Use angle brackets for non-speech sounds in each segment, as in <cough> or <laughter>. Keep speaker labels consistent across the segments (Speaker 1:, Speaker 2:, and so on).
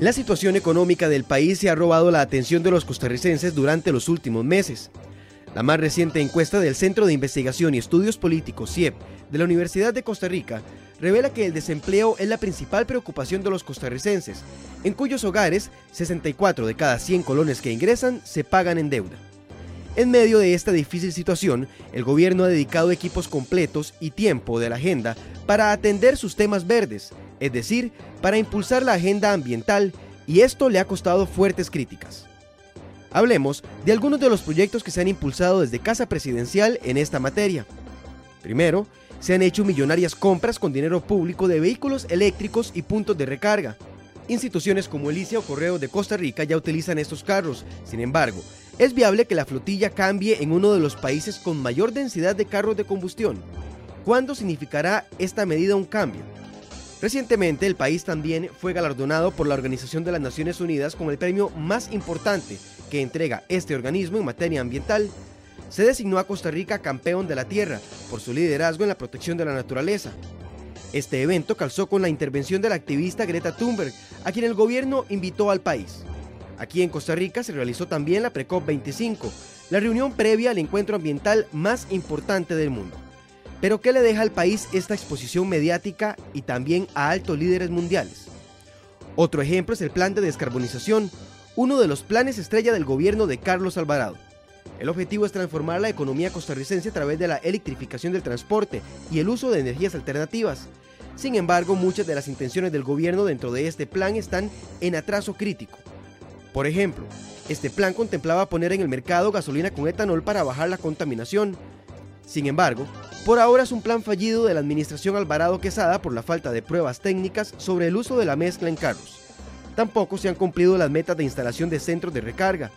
Speaker 1: La situación económica del país se ha robado la atención de los costarricenses durante los últimos meses. La más reciente encuesta del Centro de Investigación y Estudios Políticos CIEP de la Universidad de Costa Rica revela que el desempleo es la principal preocupación de los costarricenses, en cuyos hogares 64 de cada 100 colones que ingresan se pagan en deuda. En medio de esta difícil situación, el gobierno ha dedicado equipos completos y tiempo de la agenda para atender sus temas verdes, es decir, para impulsar la agenda ambiental, y esto le ha costado fuertes críticas. Hablemos de algunos de los proyectos que se han impulsado desde Casa Presidencial en esta materia. Primero, se han hecho millonarias compras con dinero público de vehículos eléctricos y puntos de recarga. Instituciones como Elicia o Correo de Costa Rica ya utilizan estos carros. Sin embargo, es viable que la flotilla cambie en uno de los países con mayor densidad de carros de combustión. ¿Cuándo significará esta medida un cambio? Recientemente el país también fue galardonado por la Organización de las Naciones Unidas con el premio más importante que entrega este organismo en materia ambiental. Se designó a Costa Rica campeón de la Tierra por su liderazgo en la protección de la naturaleza. Este evento calzó con la intervención de la activista Greta Thunberg, a quien el gobierno invitó al país. Aquí en Costa Rica se realizó también la Precop 25, la reunión previa al encuentro ambiental más importante del mundo. Pero ¿qué le deja al país esta exposición mediática y también a altos líderes mundiales? Otro ejemplo es el plan de descarbonización, uno de los planes estrella del gobierno de Carlos Alvarado. El objetivo es transformar la economía costarricense a través de la electrificación del transporte y el uso de energías alternativas. Sin embargo, muchas de las intenciones del gobierno dentro de este plan están en atraso crítico. Por ejemplo, este plan contemplaba poner en el mercado gasolina con etanol para bajar la contaminación. Sin embargo, por ahora es un plan fallido de la administración Alvarado Quesada por la falta de pruebas técnicas sobre el uso de la mezcla en carros. Tampoco se han cumplido las metas de instalación de centros de recarga.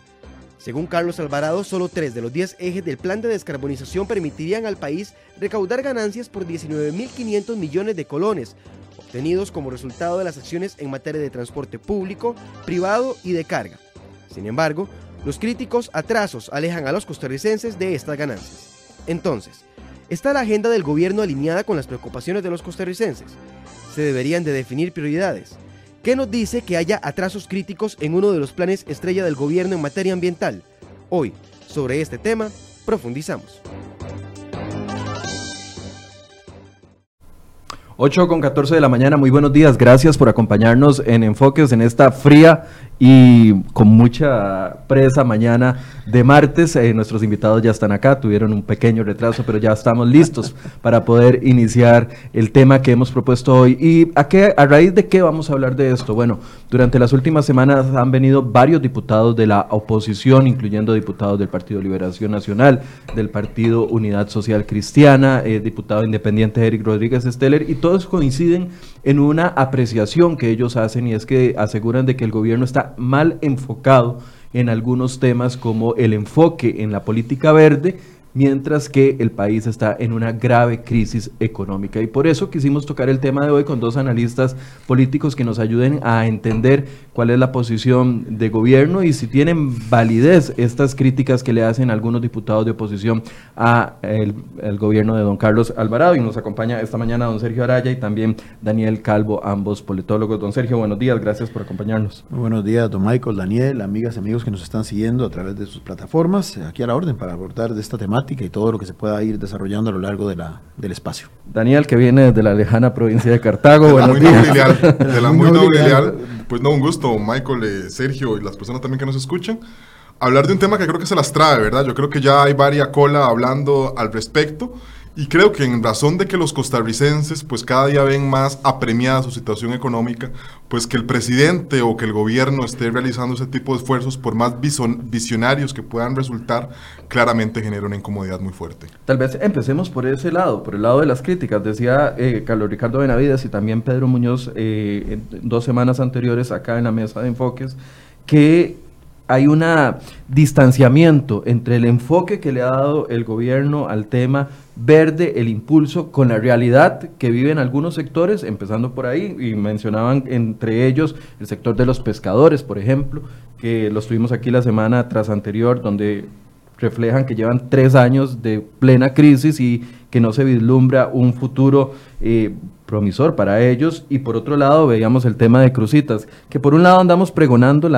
Speaker 1: Según Carlos Alvarado, solo tres de los 10 ejes del plan de descarbonización permitirían al país recaudar ganancias por 19.500 millones de colones, obtenidos como resultado de las acciones en materia de transporte público, privado y de carga. Sin embargo, los críticos atrasos alejan a los costarricenses de estas ganancias. Entonces, ¿está la agenda del gobierno alineada con las preocupaciones de los costarricenses? ¿Se deberían de definir prioridades? ¿Qué nos dice que haya atrasos críticos en uno de los planes estrella del gobierno en materia ambiental? Hoy, sobre este tema, profundizamos.
Speaker 2: 8 con 14 de la mañana, muy buenos días, gracias por acompañarnos en Enfoques en esta fría y con mucha presa mañana de martes. Eh, nuestros invitados ya están acá, tuvieron un pequeño retraso, pero ya estamos listos <laughs> para poder iniciar el tema que hemos propuesto hoy. ¿Y a, qué, a raíz de qué vamos a hablar de esto? Bueno, durante las últimas semanas han venido varios diputados de la oposición, incluyendo diputados del Partido Liberación Nacional, del Partido Unidad Social Cristiana, eh, diputado independiente Eric Rodríguez Steller, y todos coinciden en una apreciación que ellos hacen y es que aseguran de que el gobierno está mal enfocado en algunos temas como el enfoque en la política verde mientras que el país está en una grave crisis económica. Y por eso quisimos tocar el tema de hoy con dos analistas políticos que nos ayuden a entender cuál es la posición de gobierno y si tienen validez estas críticas que le hacen algunos diputados de oposición a el, gobierno de don Carlos Alvarado. Y nos acompaña esta mañana don Sergio Araya y también Daniel Calvo, ambos politólogos. Don Sergio, buenos días, gracias por acompañarnos.
Speaker 3: buenos días, don Michael, Daniel, amigas, amigos que nos están siguiendo a través de sus plataformas, aquí a la orden para abordar de esta temática y todo lo que se pueda ir desarrollando a lo largo de la, del espacio.
Speaker 2: Daniel, que viene desde la lejana provincia de Cartago.
Speaker 4: De la muy nobilial, <laughs> de la muy nobilial. Pues no, un gusto, Michael, eh, Sergio y las personas también que nos escuchan. Hablar de un tema que creo que se las trae, ¿verdad? Yo creo que ya hay varia cola hablando al respecto. Y creo que en razón de que los costarricenses pues cada día ven más apremiada su situación económica, pues que el presidente o que el gobierno esté realizando ese tipo de esfuerzos, por más visionarios que puedan resultar, claramente genera una incomodidad muy fuerte.
Speaker 2: Tal vez empecemos por ese lado, por el lado de las críticas. Decía eh, Carlos Ricardo Benavides y también Pedro Muñoz eh, dos semanas anteriores acá en la mesa de enfoques, que hay un distanciamiento entre el enfoque que le ha dado el gobierno al tema verde, el impulso, con la realidad que viven algunos sectores, empezando por ahí, y mencionaban entre ellos el sector de los pescadores, por ejemplo, que los tuvimos aquí la semana tras anterior, donde reflejan que llevan tres años de plena crisis y que no se vislumbra un futuro eh, promisor para ellos y por otro lado veíamos el tema de Crucitas, que por un lado andamos pregonando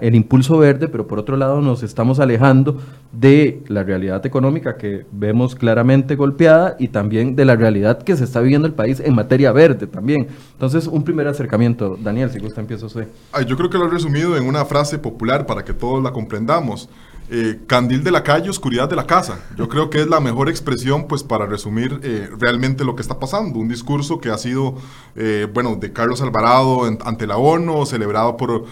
Speaker 2: el impulso verde, pero por otro lado nos estamos alejando de la realidad económica que vemos claramente golpeada y también de la realidad que se está viviendo el país en materia verde también. Entonces, un primer acercamiento, Daniel, si gusta empieza usted.
Speaker 4: yo creo que lo he resumido en una frase popular para que todos la comprendamos. Eh, candil de la calle, oscuridad de la casa. Yo creo que es la mejor expresión pues para resumir eh, realmente lo que está pasando. Un discurso que ha sido, eh, bueno, de Carlos Alvarado ante la ONU, celebrado por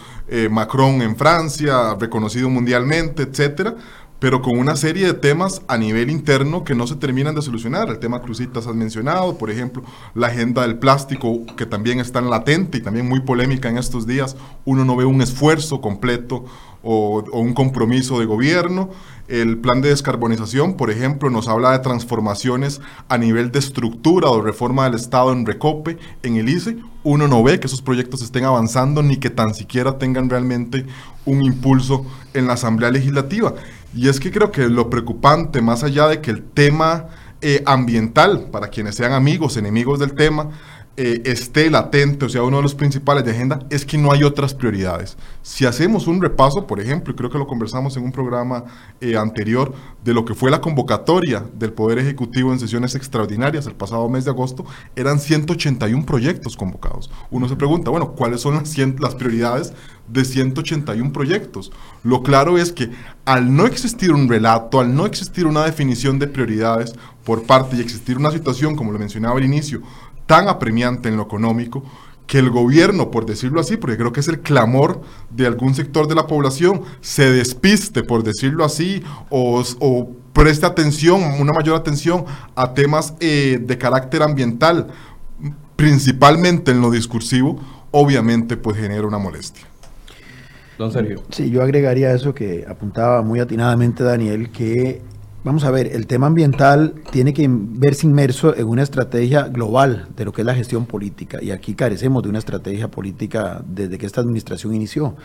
Speaker 4: Macron en Francia, reconocido mundialmente, etcétera pero con una serie de temas a nivel interno que no se terminan de solucionar. El tema Crucitas has mencionado, por ejemplo, la agenda del plástico, que también está en latente y también muy polémica en estos días. Uno no ve un esfuerzo completo o, un compromiso de gobierno. El plan de descarbonización, por ejemplo, nos habla de transformaciones a nivel de estructura o reforma del Estado en Recope, en el ICE. Uno no ve que esos proyectos estén avanzando ni que tan siquiera tengan realmente un impulso en la Asamblea Legislativa. Y es que creo que lo preocupante, más allá de que el tema eh, ambiental, para quienes sean amigos, enemigos del tema, eh, esté latente, o sea, uno de los principales de agenda, es que no hay otras prioridades. Si hacemos un repaso, por ejemplo, y creo que lo conversamos en un programa eh, anterior, de lo que fue la convocatoria del Poder Ejecutivo en sesiones extraordinarias el pasado mes de agosto, eran 181 proyectos convocados. Uno se pregunta, bueno, ¿cuáles son las, las prioridades de 181 proyectos? Lo claro es que al no existir un relato, al no existir una definición de prioridades por parte y existir una situación, como lo mencionaba al inicio, tan apremiante en lo económico que el gobierno, por decirlo así, porque creo que es el clamor de algún sector de la población, se despiste, por decirlo así, o, preste atención, una mayor atención a temas eh, de carácter ambiental, principalmente en lo discursivo, obviamente pues genera una molestia.
Speaker 3: Don Sergio. Sí, yo agregaría eso que apuntaba muy atinadamente Daniel, que Vamos a ver, el tema ambiental tiene que verse inmerso en una estrategia global de lo que es la gestión política y aquí carecemos de una estrategia política desde que esta administración inició.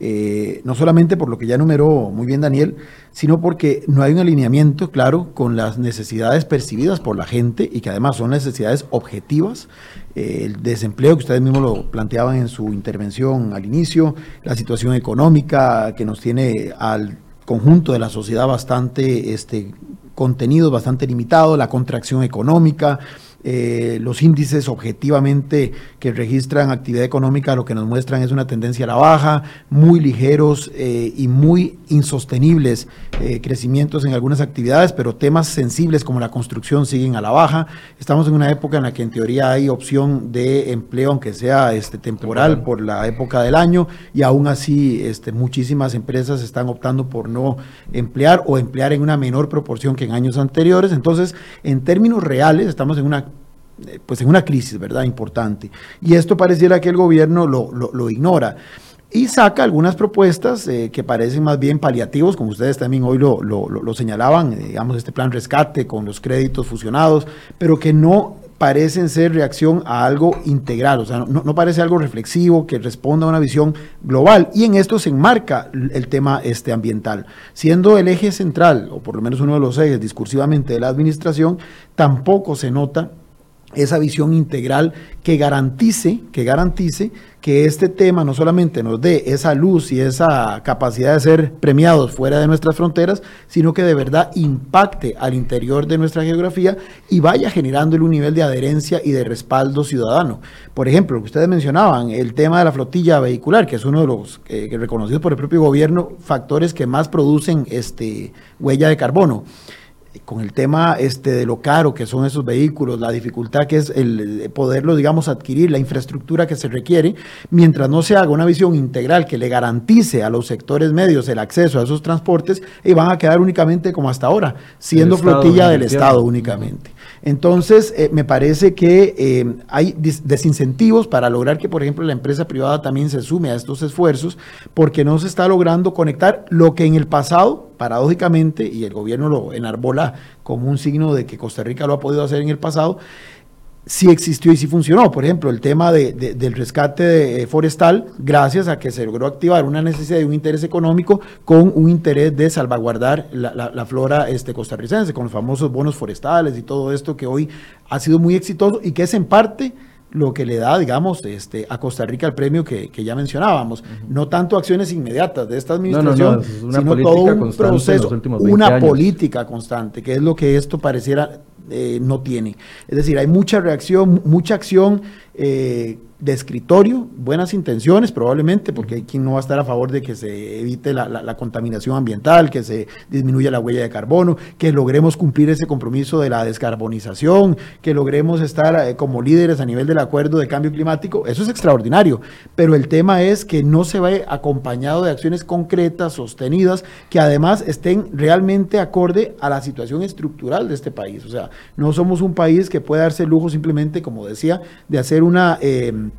Speaker 3: Eh, no solamente por lo que ya enumeró muy bien Daniel, sino porque no hay un alineamiento claro con las necesidades percibidas por la gente y que además son necesidades objetivas. Eh, el desempleo que ustedes mismos lo planteaban en su intervención al inicio, la situación económica que nos tiene al conjunto de la sociedad bastante este, contenido, bastante limitado, la contracción económica, eh, los índices objetivamente que registran actividad económica lo que nos muestran es una tendencia a la baja, muy ligeros eh, y muy insostenibles eh, crecimientos en algunas actividades, pero temas sensibles como la construcción siguen a la baja. Estamos en una época en la que en teoría hay opción de empleo, aunque sea este, temporal por la época del año, y aún así este, muchísimas empresas están optando por no emplear o emplear en una menor proporción que en años anteriores. Entonces, en términos reales, estamos en una pues en una crisis, ¿verdad? Importante. Y esto pareciera que el gobierno lo, ignora. Y saca algunas propuestas eh, que parecen más bien paliativos, como ustedes también hoy lo, señalaban, eh, digamos, este plan rescate con los créditos fusionados, pero que no parecen ser reacción a algo integral, o sea, no, no, parece algo reflexivo que responda a una visión global. Y en esto se enmarca el tema este, ambiental. Siendo el eje central, o por lo menos uno de los ejes discursivamente de la administración, tampoco se nota esa visión integral que garantice, que garantice que este tema no solamente nos dé esa luz y esa capacidad de ser premiados fuera de nuestras fronteras, sino que de verdad impacte al interior de nuestra geografía y vaya generando un nivel de adherencia y de respaldo ciudadano. Por ejemplo, lo que ustedes mencionaban, el tema de la flotilla vehicular, que es uno de los eh, reconocidos por el propio gobierno, factores que más producen este, huella de carbono con el tema este de lo caro que son esos vehículos, la dificultad que es el poderlo, digamos, adquirir, la infraestructura que se requiere, mientras no se haga una visión integral que le garantice a los sectores medios el acceso a esos transportes, y van a quedar únicamente como hasta ahora, siendo flotilla del Estado únicamente. Entonces, eh, me parece que eh, hay desincentivos para lograr que, por ejemplo, la empresa privada también se sume a estos esfuerzos, porque no se está logrando conectar lo que en el pasado, paradójicamente, y el gobierno lo enarbola como un signo de que Costa Rica lo ha podido hacer en el pasado, sí existió y sí funcionó. Por ejemplo, el tema del rescate eh, forestal, gracias a que se logró activar una necesidad y un interés económico con un interés de salvaguardar la, flora este, costarricense, con los famosos bonos forestales y todo esto que hoy ha sido muy exitoso y que es en parte lo que le da, digamos, este, a Costa Rica el premio que, ya mencionábamos. No tanto acciones inmediatas de esta administración, sino todo un proceso, una política constante, que es lo que esto pareciera eh, no tiene. Es decir, hay mucha reacción, mucha acción eh, de escritorio, buenas intenciones probablemente, porque hay quien no va a estar a favor de que se evite la, contaminación ambiental, que se disminuya la huella de carbono, que logremos cumplir ese compromiso de la descarbonización, que logremos estar eh, como líderes a nivel del acuerdo de cambio climático, eso es extraordinario, pero el tema es que no se va acompañado de acciones concretas, sostenidas, que además estén realmente acorde a la situación estructural de este país. O sea, no somos un país que pueda darse el lujo simplemente, como decía, de hacer una... Eh,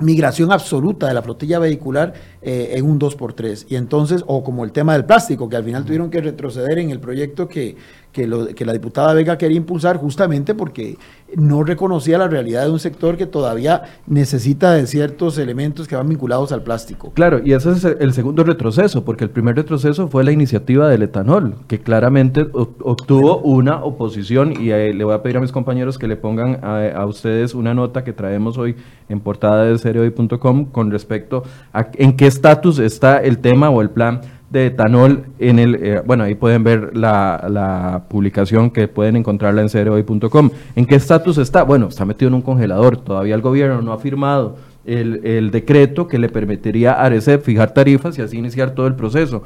Speaker 3: migración absoluta de la flotilla vehicular eh, en un 2x3. Y entonces, o como el tema del plástico, que al final tuvieron que retroceder en el proyecto que, que, lo, que la diputada Vega quería impulsar justamente porque no reconocía la realidad de un sector que todavía necesita de ciertos elementos que van vinculados al plástico.
Speaker 2: Claro, y ese es el segundo retroceso, porque el primer retroceso fue la iniciativa del etanol, que claramente obtuvo una oposición y eh, le voy a pedir a mis compañeros que le pongan a, ustedes una nota que traemos hoy en portada de seriohoy.com con respecto a en qué estatus está el tema o el plan de etanol en el, eh, bueno, ahí pueden ver la, publicación que pueden encontrarla en cereoy.com. ¿En qué estatus está? Bueno, está metido en un congelador, todavía el gobierno no ha firmado el, decreto que le permitiría a Arecep fijar tarifas y así iniciar todo el proceso.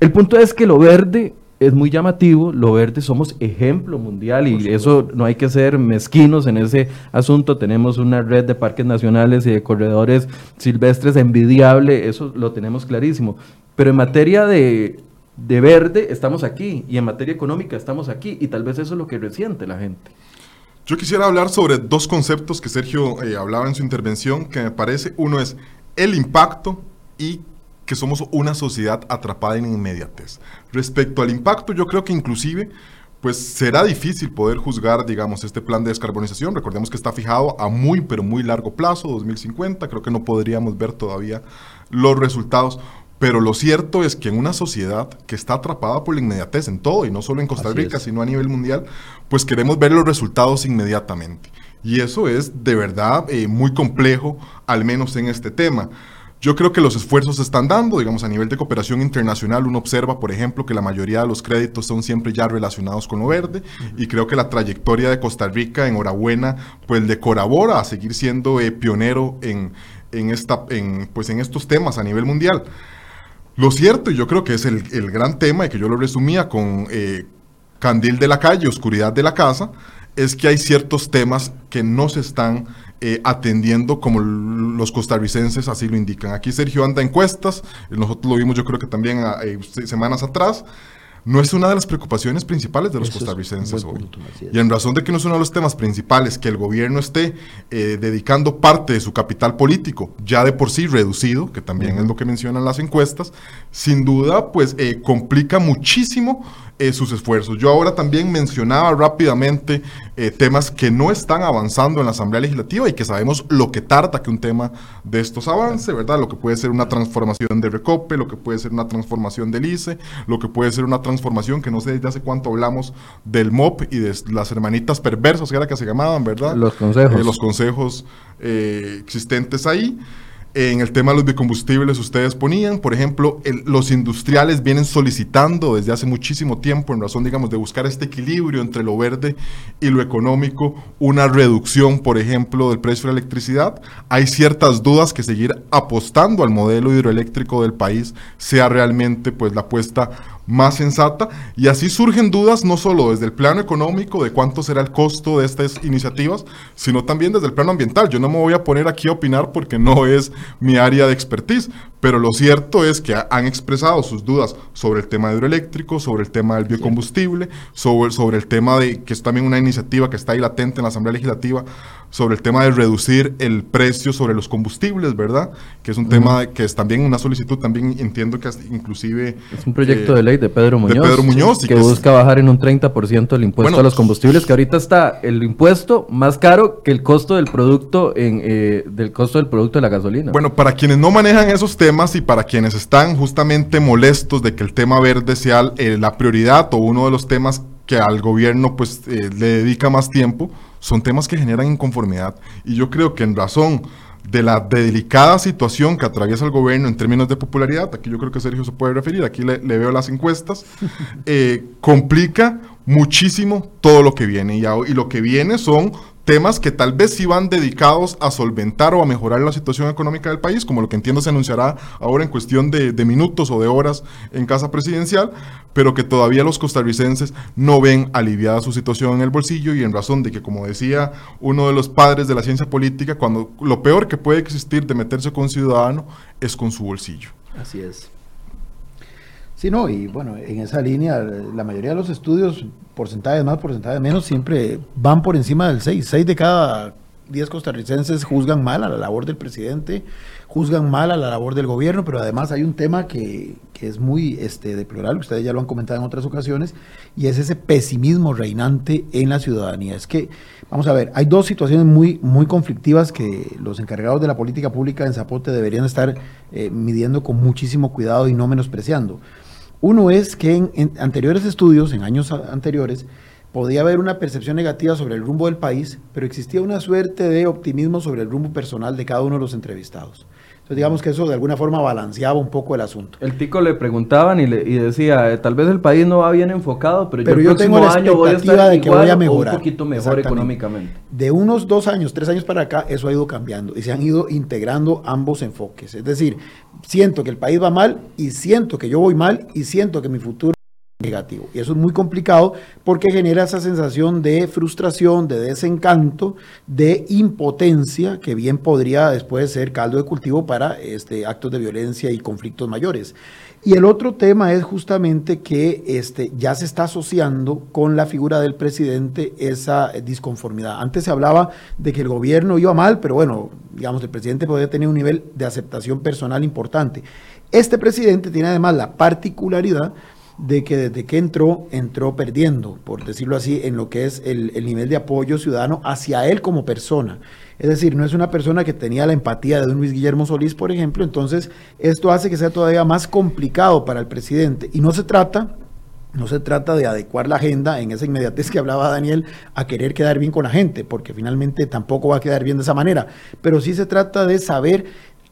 Speaker 2: El punto es que lo verde es muy llamativo, lo verde somos ejemplo mundial y eso no hay que ser mezquinos en ese asunto. Tenemos una red de parques nacionales y de corredores silvestres envidiable, eso lo tenemos clarísimo. Pero en materia de, verde estamos aquí y en materia económica estamos aquí y tal vez eso es lo que resiente la gente.
Speaker 4: Yo quisiera hablar sobre dos conceptos que Sergio eh, hablaba en su intervención, que me parece, uno es el impacto y que somos una sociedad atrapada en inmediatez. Respecto al impacto, yo creo que inclusive pues será difícil poder juzgar, digamos, este plan de descarbonización. Recordemos que está fijado a muy, pero muy largo plazo, 2050. Creo que no podríamos ver todavía los resultados. Pero lo cierto es que en una sociedad que está atrapada por la inmediatez en todo, y no solo en Costa Rica, sino a nivel mundial, pues queremos ver los resultados inmediatamente. Y eso es de verdad eh, muy complejo, al menos en este tema. Yo creo que los esfuerzos se están dando, digamos, a nivel de cooperación internacional, uno observa, por ejemplo, que la mayoría de los créditos son siempre ya relacionados con lo verde, y creo que la trayectoria de Costa Rica, enhorabuena, pues le colabora a seguir siendo eh, pionero en, en, esta, en, pues, en estos temas a nivel mundial. Lo cierto, y yo creo que es el, gran tema, y que yo lo resumía con eh, candil de la calle, oscuridad de la casa, es que hay ciertos temas que no se están eh, atendiendo como los costarricenses así lo indican. Aquí Sergio anda encuestas, nosotros lo vimos yo creo que también ah, eh, semanas atrás, no es una de las preocupaciones principales de los costarricenses hoy. Y en razón de que no es uno de los temas principales que el gobierno esté eh, dedicando parte de su capital político, ya de por sí reducido, que también es lo que mencionan las encuestas, sin duda, pues complica muchísimo eh, sus esfuerzos. Yo ahora también mencionaba rápidamente eh, temas que no están avanzando en la Asamblea Legislativa y que sabemos lo que tarda que un tema de estos avance, ¿verdad? Lo que puede ser una transformación de Recope, lo que puede ser una transformación del ICE, lo que puede ser una transformación que no sé desde hace cuánto hablamos del MOP y de las hermanitas perversas, que era que se llamaban, ¿verdad?
Speaker 2: Los consejos.
Speaker 4: los consejos existentes ahí. En el tema de los biocombustibles ustedes ponían, por ejemplo, los industriales vienen solicitando desde hace muchísimo tiempo, en razón, digamos, de buscar este equilibrio entre lo verde y lo económico, una reducción, por ejemplo, del precio de la electricidad. Hay ciertas dudas que seguir apostando al modelo hidroeléctrico del país sea realmente pues la apuesta más sensata y así surgen dudas no solo desde el plano económico de cuánto será el costo de estas iniciativas, sino también desde el plano ambiental. Yo no me voy a poner aquí a opinar porque no es mi área de expertise, pero lo cierto es que han expresado sus dudas sobre el tema hidroeléctrico, sobre el tema del biocombustible, sobre, sobre el tema de, que es también una iniciativa que está ahí latente en la Asamblea Legislativa, sobre el tema de reducir el precio sobre los combustibles, ¿verdad? Que es un tema que es también una solicitud, también entiendo que inclusive...
Speaker 2: Es un proyecto de ley de Pedro Muñoz.
Speaker 4: De Pedro Muñoz.
Speaker 2: que, busca bajar en un 30% el impuesto a los combustibles, que ahorita está el impuesto más caro que el costo del producto en, eh, del costo del producto de la gasolina.
Speaker 4: Bueno, para quienes no manejan esos temas y para quienes están justamente molestos de que el tema verde sea eh, la prioridad o uno de los temas que al gobierno pues eh, le dedica más tiempo, son temas que generan inconformidad. Y yo creo que en razón de la delicada situación que atraviesa el gobierno en términos de popularidad, aquí yo creo que Sergio se puede referir, aquí le, veo las encuestas, <laughs> eh, complica muchísimo todo lo que viene. Y, y lo que viene son temas que tal vez sí van dedicados a solventar o a mejorar la situación económica del país, como lo que entiendo se anunciará ahora en cuestión de, minutos o de horas en casa presidencial, pero que todavía los costarricenses no ven aliviada su situación en el bolsillo y en razón de que, como decía uno de los padres de la ciencia política, cuando lo peor que puede existir de meterse con un ciudadano es con su bolsillo.
Speaker 3: Así es. Sí, no, y bueno, en esa línea, la mayoría de los estudios, porcentajes más, porcentajes menos, siempre van por encima del 6. 6 de cada 10 costarricenses juzgan mal a la labor del presidente, juzgan mal a la labor del gobierno, pero además hay un tema que, que es muy este, deplorable, ustedes ya lo han comentado en otras ocasiones, y es ese pesimismo reinante en la ciudadanía. Es que, vamos a ver, hay dos situaciones muy, muy conflictivas que los encargados de la política pública en Zapote deberían estar eh, midiendo con muchísimo cuidado y no menospreciando. Uno es que en, anteriores estudios, en años anteriores, podía haber una percepción negativa sobre el rumbo del país, pero existía una suerte de optimismo sobre el rumbo personal de cada uno de los entrevistados. Entonces digamos que eso de alguna forma balanceaba un poco el asunto.
Speaker 2: El tico le preguntaban y, le, decía, eh, tal vez el país no va bien enfocado, pero, yo, el tengo la año voy a estar de que voy a mejorar. un poquito mejor económicamente.
Speaker 3: De unos dos años, tres años para acá, eso ha ido cambiando y se han ido integrando ambos enfoques. Es decir, siento que el país va mal y siento que yo voy mal y siento que mi futuro negativo. Y eso es muy complicado porque genera esa sensación de frustración, de desencanto, de impotencia, que bien podría después ser caldo de cultivo para este, actos de violencia y conflictos mayores. Y el otro tema es justamente que este, ya se está asociando con la figura del presidente esa disconformidad. Antes se hablaba de que el gobierno iba mal, pero bueno, digamos, el presidente podía tener un nivel de aceptación personal importante. Este presidente tiene además la particularidad de que desde que entró, entró perdiendo, por decirlo así, en lo que es el, nivel de apoyo ciudadano hacia él como persona. Es decir, no es una persona que tenía la empatía de un Luis Guillermo Solís, por ejemplo, entonces esto hace que sea todavía más complicado para el presidente. Y no se trata, no se trata de adecuar la agenda en esa inmediatez que hablaba Daniel a querer quedar bien con la gente, porque finalmente tampoco va a quedar bien de esa manera, pero sí se trata de saber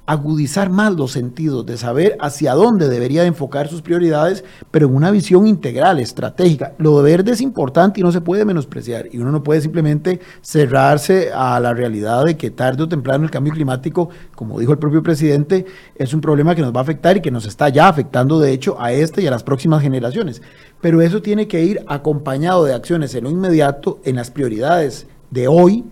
Speaker 3: agudizar más los sentidos, de saber hacia dónde debería enfocar sus prioridades, pero en una visión integral, estratégica. Lo verde es importante y no se puede menospreciar, y uno no puede simplemente cerrarse a la realidad de que tarde o temprano el cambio climático, como dijo el propio presidente, es un problema que nos va a afectar y que nos está ya afectando, de hecho, a este y a las próximas generaciones. Pero eso tiene que ir acompañado de acciones en lo inmediato, en las prioridades de hoy,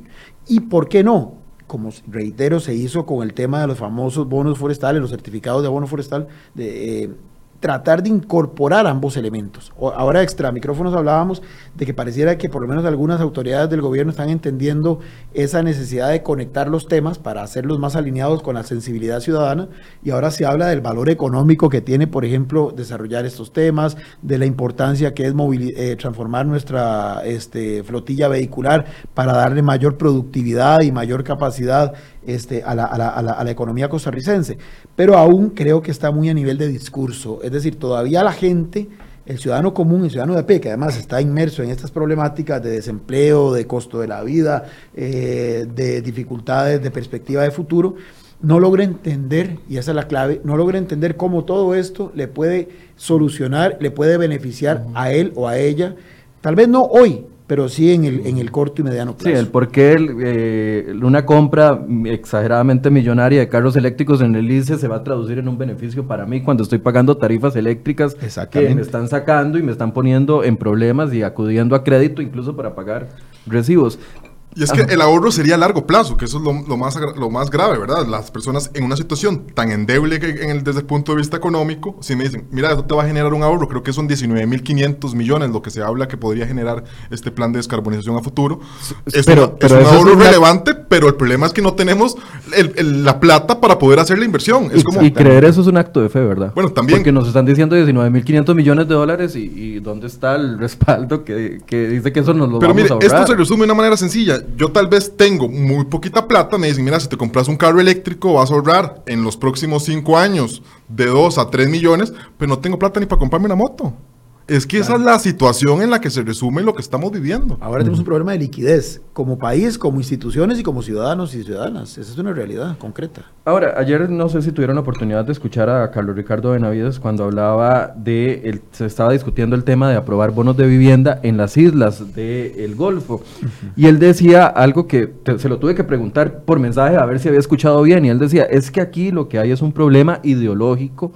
Speaker 3: y, ¿por qué no? Como reitero, se hizo con el tema de los famosos bonos forestales, los certificados de abono forestal, de, eh, tratar de incorporar ambos elementos. Ahora extra micrófonos hablábamos de que pareciera que por lo menos algunas autoridades del gobierno están entendiendo esa necesidad de conectar los temas para hacerlos más alineados con la sensibilidad ciudadana y ahora se habla del valor económico que tiene, por ejemplo, desarrollar estos temas, de la importancia que es eh, transformar nuestra este, flotilla vehicular para darle mayor productividad y mayor capacidad este, a, la, a, la, a, la, economía costarricense, pero aún creo que está muy a nivel de discurso, es decir, todavía la gente, el ciudadano común, el ciudadano de pie, que además está inmerso en estas problemáticas de desempleo, de costo de la vida, eh, de dificultades de perspectiva de futuro, no logra entender, y esa es la clave, no logra entender cómo todo esto le puede solucionar, le puede beneficiar a él o a ella, tal vez no hoy, pero sí en el, en el corto y mediano plazo.
Speaker 2: Sí, el por qué eh, una compra exageradamente millonaria de carros eléctricos en el ICE se va a traducir en un beneficio para mí cuando estoy pagando tarifas eléctricas que me están sacando y me están poniendo en problemas y acudiendo a crédito incluso para pagar recibos.
Speaker 4: Y es que el ahorro sería a largo plazo, que eso es lo, más, lo más grave, ¿verdad? Las personas en una situación tan endeble que en el, desde el punto de vista económico, si me dicen, mira, eso te va a generar un ahorro, creo que son 19.500 millones lo que se habla que podría generar este plan de descarbonización a futuro. Es, pero, es un ahorro relevante, pero el problema es que no tenemos la plata para poder hacer la inversión. Es
Speaker 2: y,
Speaker 4: como,
Speaker 2: y creer eso es un acto de fe, ¿verdad?
Speaker 4: Bueno, también.
Speaker 2: Porque nos están diciendo 19.500 millones de dólares y, ¿dónde está el <laughs> respaldo que, que, dice que eso nos lo
Speaker 4: pero
Speaker 2: vamos a ahorrar?
Speaker 4: Esto se resume de una manera sencilla. Yo tal vez tengo muy poquita plata, me dicen, mira, si te compras un carro eléctrico vas a ahorrar en los próximos cinco años de 2 a 3 millones, pero no tengo plata ni para comprarme una moto. Es que esa es la situación en la que se resume lo que estamos viviendo.
Speaker 3: Ahora tenemos un problema de liquidez, como país, como instituciones y como ciudadanos y ciudadanas. Esa es una realidad concreta.
Speaker 2: Ahora, ayer no sé si tuvieron la oportunidad de escuchar a Carlos Ricardo Benavides cuando hablaba de, el, se estaba discutiendo el tema de aprobar bonos de vivienda en las islas del Golfo. Y él decía algo que se lo tuve que preguntar por mensaje a ver si había escuchado bien. Y él decía, es que aquí lo que hay es un problema ideológico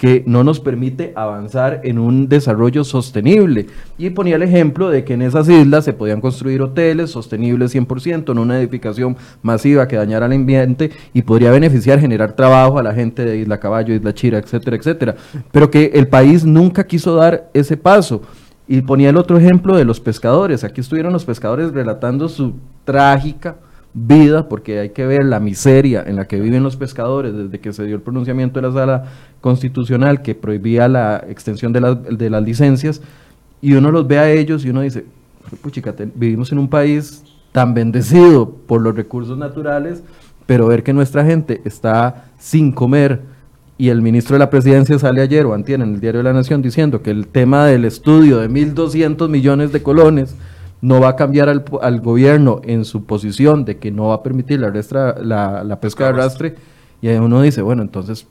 Speaker 2: que no nos permite avanzar en un desarrollo sostenible. Y ponía el ejemplo de que en esas islas se podían construir hoteles sostenibles 100%, en una edificación masiva que dañara el ambiente y podría beneficiar, generar trabajo a la gente de Isla Caballo, Isla Chira, etcétera, etcétera. Pero que el país nunca quiso dar ese paso. Y ponía el otro ejemplo de los pescadores. Aquí estuvieron los pescadores relatando su trágica vida, porque hay que ver la miseria en la que viven los pescadores desde que se dio el pronunciamiento de la sala constitucional que prohibía la extensión de, de las licencias, y uno los ve a ellos y uno dice, puchica, vivimos en un país tan bendecido por los recursos naturales, pero ver que nuestra gente está sin comer, y el ministro de la presidencia sale ayer o antier en el diario de la Nación diciendo que el tema del estudio de 1.200 millones de colones no va a cambiar al, al, gobierno en su posición de que no va a permitir la, la, la pesca de arrastre, y ahí uno dice, bueno, entonces,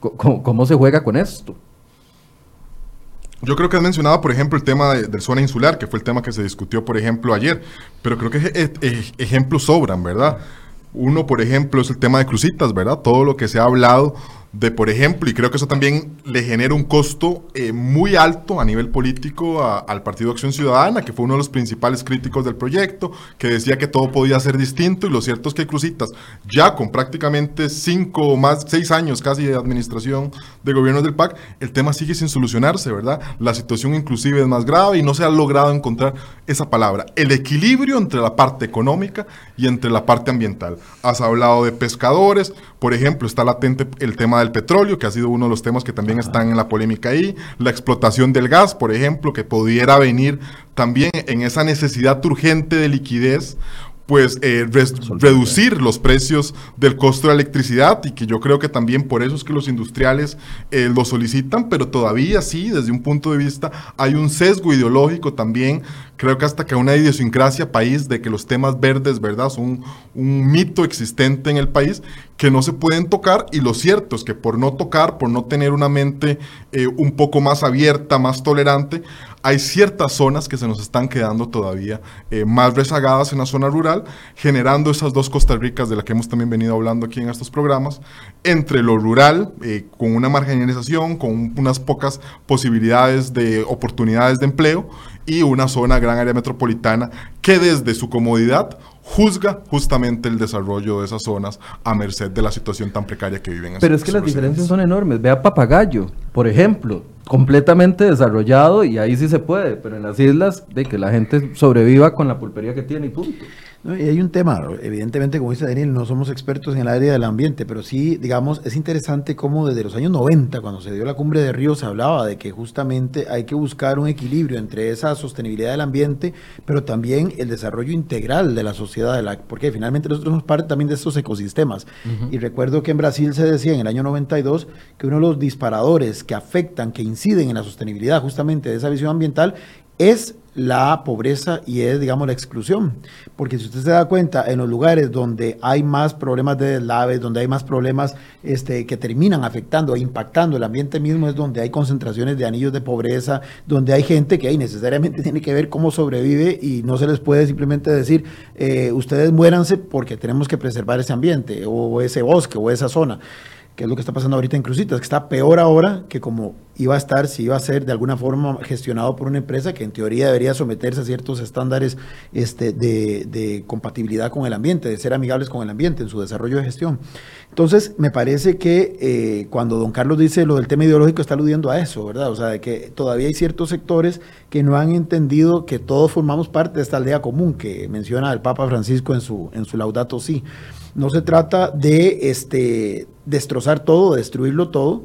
Speaker 2: ¿cómo, se juega con esto?
Speaker 4: Yo creo que has mencionado, por ejemplo, el tema de, zona insular, que fue el tema que se discutió, por ejemplo, ayer, pero creo que ejemplos sobran, ¿verdad? Uno, por ejemplo, es el tema de crucitas, ¿verdad? Todo lo que se ha hablado de, por ejemplo, y creo que eso también le genera un costo eh, muy alto a nivel político al Partido Acción Ciudadana, que fue uno de los principales críticos del proyecto, que decía que todo podía ser distinto, y lo cierto es que Crucitas, ya con prácticamente cinco o más, seis años casi de administración de gobierno del PAC, el tema sigue sin solucionarse, ¿verdad? La situación inclusive es más grave y no se ha logrado encontrar esa palabra, el equilibrio entre la parte económica y entre la parte ambiental. Has hablado de pescadores, por ejemplo, está latente el tema del petróleo, que ha sido uno de los temas que también están en la polémica ahí, la explotación del gas, por ejemplo, que pudiera venir también en esa necesidad urgente de liquidez pues eh, reducir los precios del costo de la electricidad y que yo creo que también por eso es que los industriales eh, lo solicitan, pero todavía sí, desde un punto de vista, hay un sesgo ideológico también, creo que hasta que una idiosincrasia país de que los temas verdes, ¿verdad? Son un mito existente en el país que no se pueden tocar y lo cierto es que por no tocar, por no tener una mente eh, un poco más abierta, más tolerante, hay ciertas zonas que se nos están quedando todavía eh, más rezagadas en la zona rural, generando esas dos Costa Ricas de las que hemos también venido hablando aquí en estos programas, entre lo rural, eh, con una marginalización, con unas pocas posibilidades de oportunidades de empleo, y una zona, gran área metropolitana, que desde su comodidad juzga justamente el desarrollo de esas zonas a merced de la situación tan precaria que viven.
Speaker 2: Pero es que las diferencias son enormes. Vea Papagayo, por ejemplo, completamente desarrollado y ahí sí se puede, pero en las islas de que la gente sobreviva con la pulpería que tiene y punto
Speaker 3: y hay un tema, evidentemente, como dice Daniel, no somos expertos en el área del ambiente, pero sí, digamos, es interesante cómo desde los años 90, cuando se dio la cumbre de Río, se hablaba de que justamente hay que buscar un equilibrio entre esa sostenibilidad del ambiente, pero también el desarrollo integral de la sociedad, de la, porque finalmente nosotros somos parte también de estos ecosistemas. Y recuerdo que en Brasil se decía en el año 92 que uno de los disparadores que afectan, que inciden en la sostenibilidad justamente de esa visión ambiental, es la pobreza y es, digamos, la exclusión. Porque si usted se da cuenta, en los lugares donde hay más problemas de deslaves, donde hay más problemas este, que terminan afectando e impactando el ambiente mismo, es donde hay concentraciones de anillos de pobreza, donde hay gente que ahí necesariamente <laughs> tiene que ver cómo sobrevive y no se les puede simplemente decir, eh, ustedes muéranse porque tenemos que preservar ese ambiente o ese bosque o esa zona. Que es lo que está pasando ahorita en Cruzitas, que está peor ahora que como iba a estar si iba a ser de alguna forma gestionado por una empresa que en teoría debería someterse a ciertos estándares este, de, compatibilidad con el ambiente, de ser amigables con el ambiente en su desarrollo de gestión. Entonces, me parece que eh, cuando don Carlos dice lo del tema ideológico está aludiendo a eso, ¿verdad? O sea, de que todavía hay ciertos sectores que no han entendido que todos formamos parte de esta aldea común que menciona el Papa Francisco en su, en su Laudato Si. No se trata de este, destrozar todo, destruirlo todo,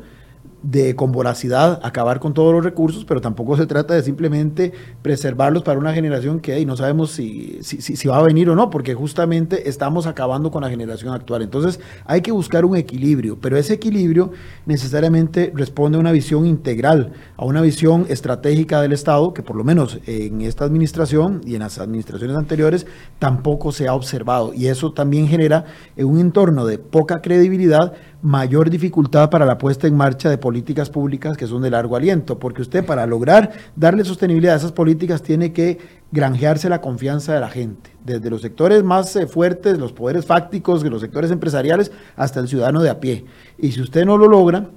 Speaker 3: de con voracidad acabar con todos los recursos, pero tampoco se trata de simplemente preservarlos para una generación que ahí no sabemos si, si, si, va a venir o no, porque justamente estamos acabando con la generación actual. Entonces hay que buscar un equilibrio, pero ese equilibrio necesariamente responde a una visión integral, a una visión estratégica del Estado, que por lo menos en esta administración y en las administraciones anteriores tampoco se ha observado. Y eso también genera un entorno de poca credibilidad mayor dificultad para la puesta en marcha de políticas públicas que son de largo aliento, porque usted para lograr darle sostenibilidad a esas políticas tiene que granjearse la confianza de la gente, desde los sectores más eh, fuertes, los poderes fácticos, los sectores empresariales, hasta el ciudadano de a pie. Y si usted no lo logra,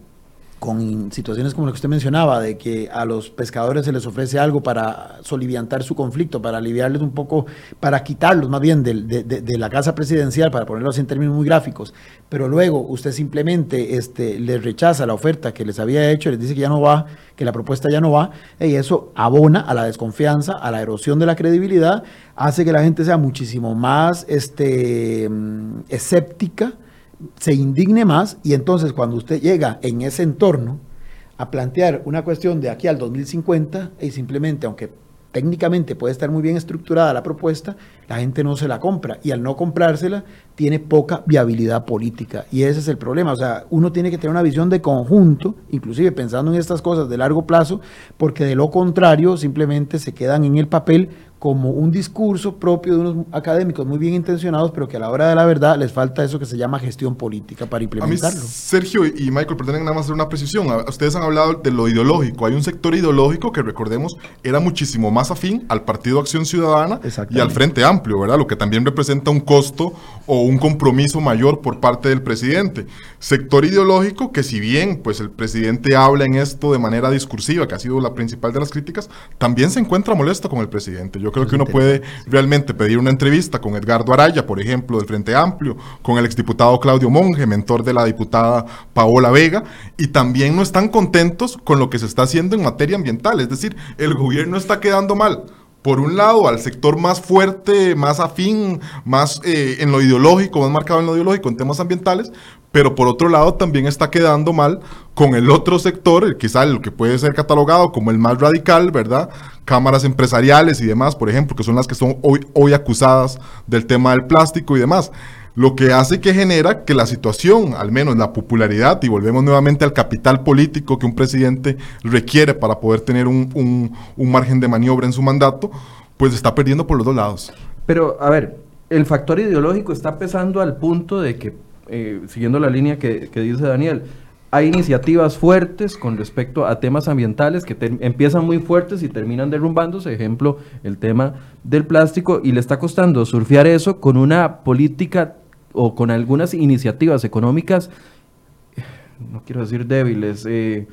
Speaker 3: con situaciones como lo que usted mencionaba, de que a los pescadores se les ofrece algo para soliviantar su conflicto, para aliviarles un poco, para quitarlos más bien de, la casa presidencial, para ponerlos en términos muy gráficos, pero luego usted simplemente este, les rechaza la oferta que les había hecho, les dice que ya no va, que la propuesta ya no va, y eso abona a la desconfianza, a la erosión de la credibilidad, hace que la gente sea muchísimo más este, mm, escéptica, se indigne más y entonces cuando usted llega en ese entorno a plantear una cuestión de aquí al 2050 y simplemente, aunque técnicamente puede estar muy bien estructurada la propuesta, la gente no se la compra y al no comprársela tiene poca viabilidad política. Y ese es el problema, o sea, uno tiene que tener una visión de conjunto, inclusive pensando en estas cosas de largo plazo, porque de lo contrario simplemente se quedan en el papel como un discurso propio de unos académicos muy bien intencionados, pero que a la hora de la verdad les falta eso que se llama gestión política para implementarlo.
Speaker 4: Sergio y Michael, perdonen nada más hacer una precisión. Ustedes han hablado de lo ideológico. Hay un sector ideológico que, recordemos, era muchísimo más afín al Partido Acción Ciudadana y al Frente Amplio, ¿verdad? Lo que también representa un costo o un compromiso mayor por parte del presidente. Sector ideológico que si bien pues el presidente habla en esto de manera discursiva, que ha sido la principal de las críticas, también se encuentra molesto con el presidente. Yo creo que uno puede realmente pedir una entrevista con Edgardo Araya, por ejemplo, del Frente Amplio, con el exdiputado Claudio Monge, mentor de la diputada Paola Vega, y también no están contentos con lo que se está haciendo en materia ambiental. Es decir, el gobierno está quedando mal por un lado, al sector más fuerte, más afín, más eh, en lo ideológico, más marcado en lo ideológico, en temas ambientales, pero por otro lado también está quedando mal con el otro sector, el quizá el que puede ser catalogado como el más radical, ¿verdad? Cámaras empresariales y demás, por ejemplo, que son las que son hoy, hoy acusadas del tema del plástico y demás lo que hace que genera que la situación, al menos la popularidad, y volvemos nuevamente al capital político que un presidente requiere para poder tener un, margen de maniobra en su mandato, pues está perdiendo por los dos lados.
Speaker 2: Pero, a ver, el factor ideológico está pesando al punto de que, eh, siguiendo la línea que, dice Daniel, hay iniciativas fuertes con respecto a temas ambientales que empiezan muy fuertes y terminan derrumbándose, ejemplo, el tema del plástico, y le está costando surfear eso con una política o con algunas iniciativas económicas, no quiero decir débiles, eh,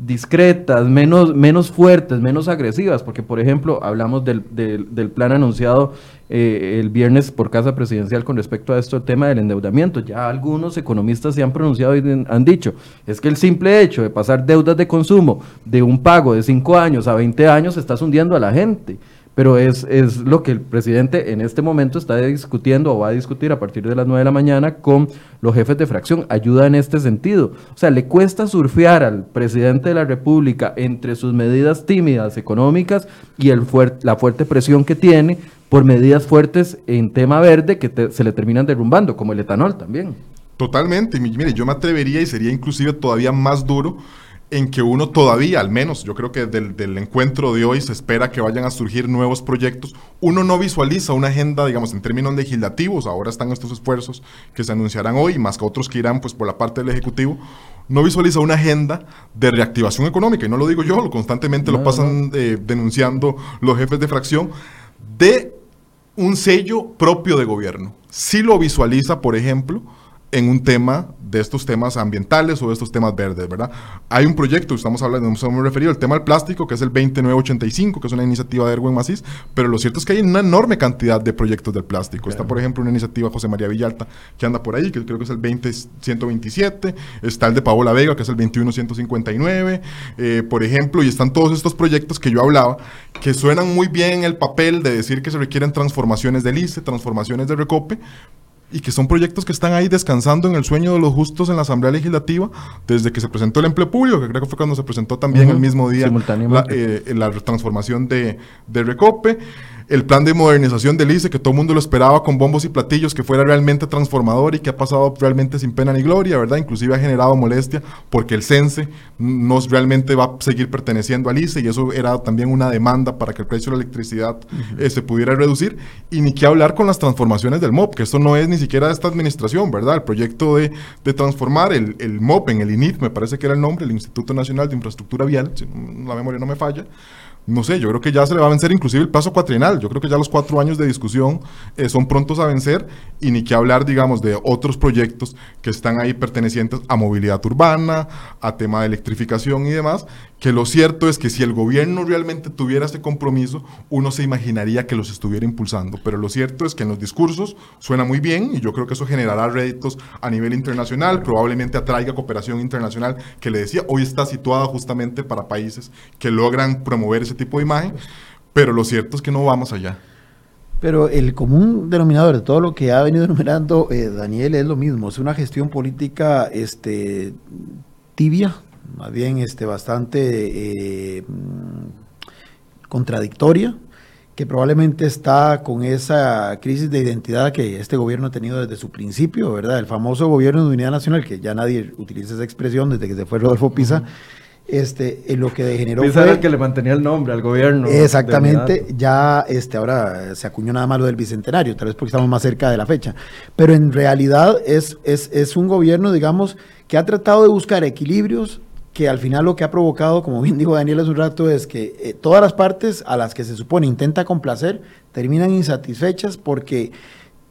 Speaker 2: discretas, menos, menos fuertes, menos agresivas, porque por ejemplo hablamos del, del, plan anunciado eh, el viernes por Casa Presidencial con respecto a esto, el tema del endeudamiento. Ya algunos economistas se han pronunciado y han dicho, es que el simple hecho de pasar deudas de consumo de un pago de 5 años a 20 años está hundiendo a la gente pero es, es lo que el presidente en este momento está discutiendo o va a discutir a partir de las 9 de la mañana con los jefes de fracción. Ayuda en este sentido. O sea, le cuesta surfear al presidente de la República entre sus medidas tímidas económicas y el la fuerte presión que tiene por medidas fuertes en tema verde que se le terminan derrumbando, como el etanol también.
Speaker 4: Totalmente. Mire, yo me atrevería y sería inclusive todavía más duro en que uno todavía, al menos yo creo que del, encuentro de hoy se espera que vayan a surgir nuevos proyectos. Uno no visualiza una agenda, digamos, en términos legislativos, ahora están estos esfuerzos que se anunciarán hoy, más que otros que irán pues por la parte del Ejecutivo, no visualiza una agenda de reactivación económica, y no lo digo yo, lo constantemente lo pasan eh, denunciando los jefes de fracción, de un sello propio de gobierno. Sí lo visualiza, por ejemplo, en un tema de estos temas ambientales o de estos temas verdes, ¿verdad? Hay un proyecto, estamos hablando, nos hemos referido al tema del plástico, que es el 20985, que es una iniciativa de Erwin Macís, pero lo cierto es que hay una enorme cantidad de proyectos del plástico. Está, por ejemplo, una iniciativa José María Villalta, que anda por ahí, que creo que es el 20127, está el de Paola Vega, que es el 21159, eh, por ejemplo, y están todos estos proyectos que yo hablaba, que suenan muy bien en el papel de decir que se requieren transformaciones del ICE, transformaciones de Recope, y que son proyectos que están ahí descansando en el sueño de los justos en la Asamblea Legislativa desde que se presentó el empleo público, que creo que fue cuando se presentó también el mismo día la, eh, la transformación de, de Recope el plan de modernización del ICE, que todo el mundo lo esperaba con bombos y platillos, que fuera realmente transformador y que ha pasado realmente sin pena ni gloria, ¿verdad? Inclusive ha generado molestia porque el CENSE no realmente va a seguir perteneciendo al ICE y eso era también una demanda para que el precio de la electricidad eh, se pudiera reducir. Y ni qué hablar con las transformaciones del MOP, que esto no es ni siquiera de esta administración, ¿verdad? El proyecto de, transformar el, el MOP en el INIT, me parece que era el nombre, el Instituto Nacional de Infraestructura Vial, si la memoria no me falla, no sé, yo creo que ya se le va a vencer inclusive el plazo cuatrienal. Yo creo que ya los cuatro años de discusión eh, son prontos a vencer y ni que hablar, digamos, de otros proyectos que están ahí pertenecientes a movilidad urbana, a tema de electrificación y demás, que lo cierto es que si el gobierno realmente tuviera este compromiso, uno se imaginaría que los estuviera impulsando. Pero lo cierto es que en los discursos suena muy bien y yo creo que eso generará réditos a nivel internacional, probablemente atraiga cooperación internacional, que le decía, hoy está situada justamente para países que logran promover ese tipo de imagen, pero lo cierto es que no vamos allá.
Speaker 3: Pero el común denominador de todo lo que ha venido <laughs> enumerando eh, Daniel es lo mismo, es una gestión política este, tibia, más bien este, bastante eh, contradictoria, que probablemente está con esa crisis de identidad que este gobierno ha tenido desde su principio, ¿verdad? El famoso gobierno de unidad nacional, que ya nadie utiliza esa expresión desde que se fue Rodolfo Pisa, este, en lo que degeneró
Speaker 2: Pisa era el que le mantenía el nombre al gobierno.
Speaker 3: Exactamente, ya este, ahora se acuñó nada más lo del bicentenario, tal vez porque estamos más cerca de la fecha, pero en realidad es, es, es un gobierno, digamos, que ha tratado de buscar equilibrios que al final lo que ha provocado, como bien dijo Daniel hace un rato, es que eh, todas las partes a las que se supone intenta complacer terminan insatisfechas porque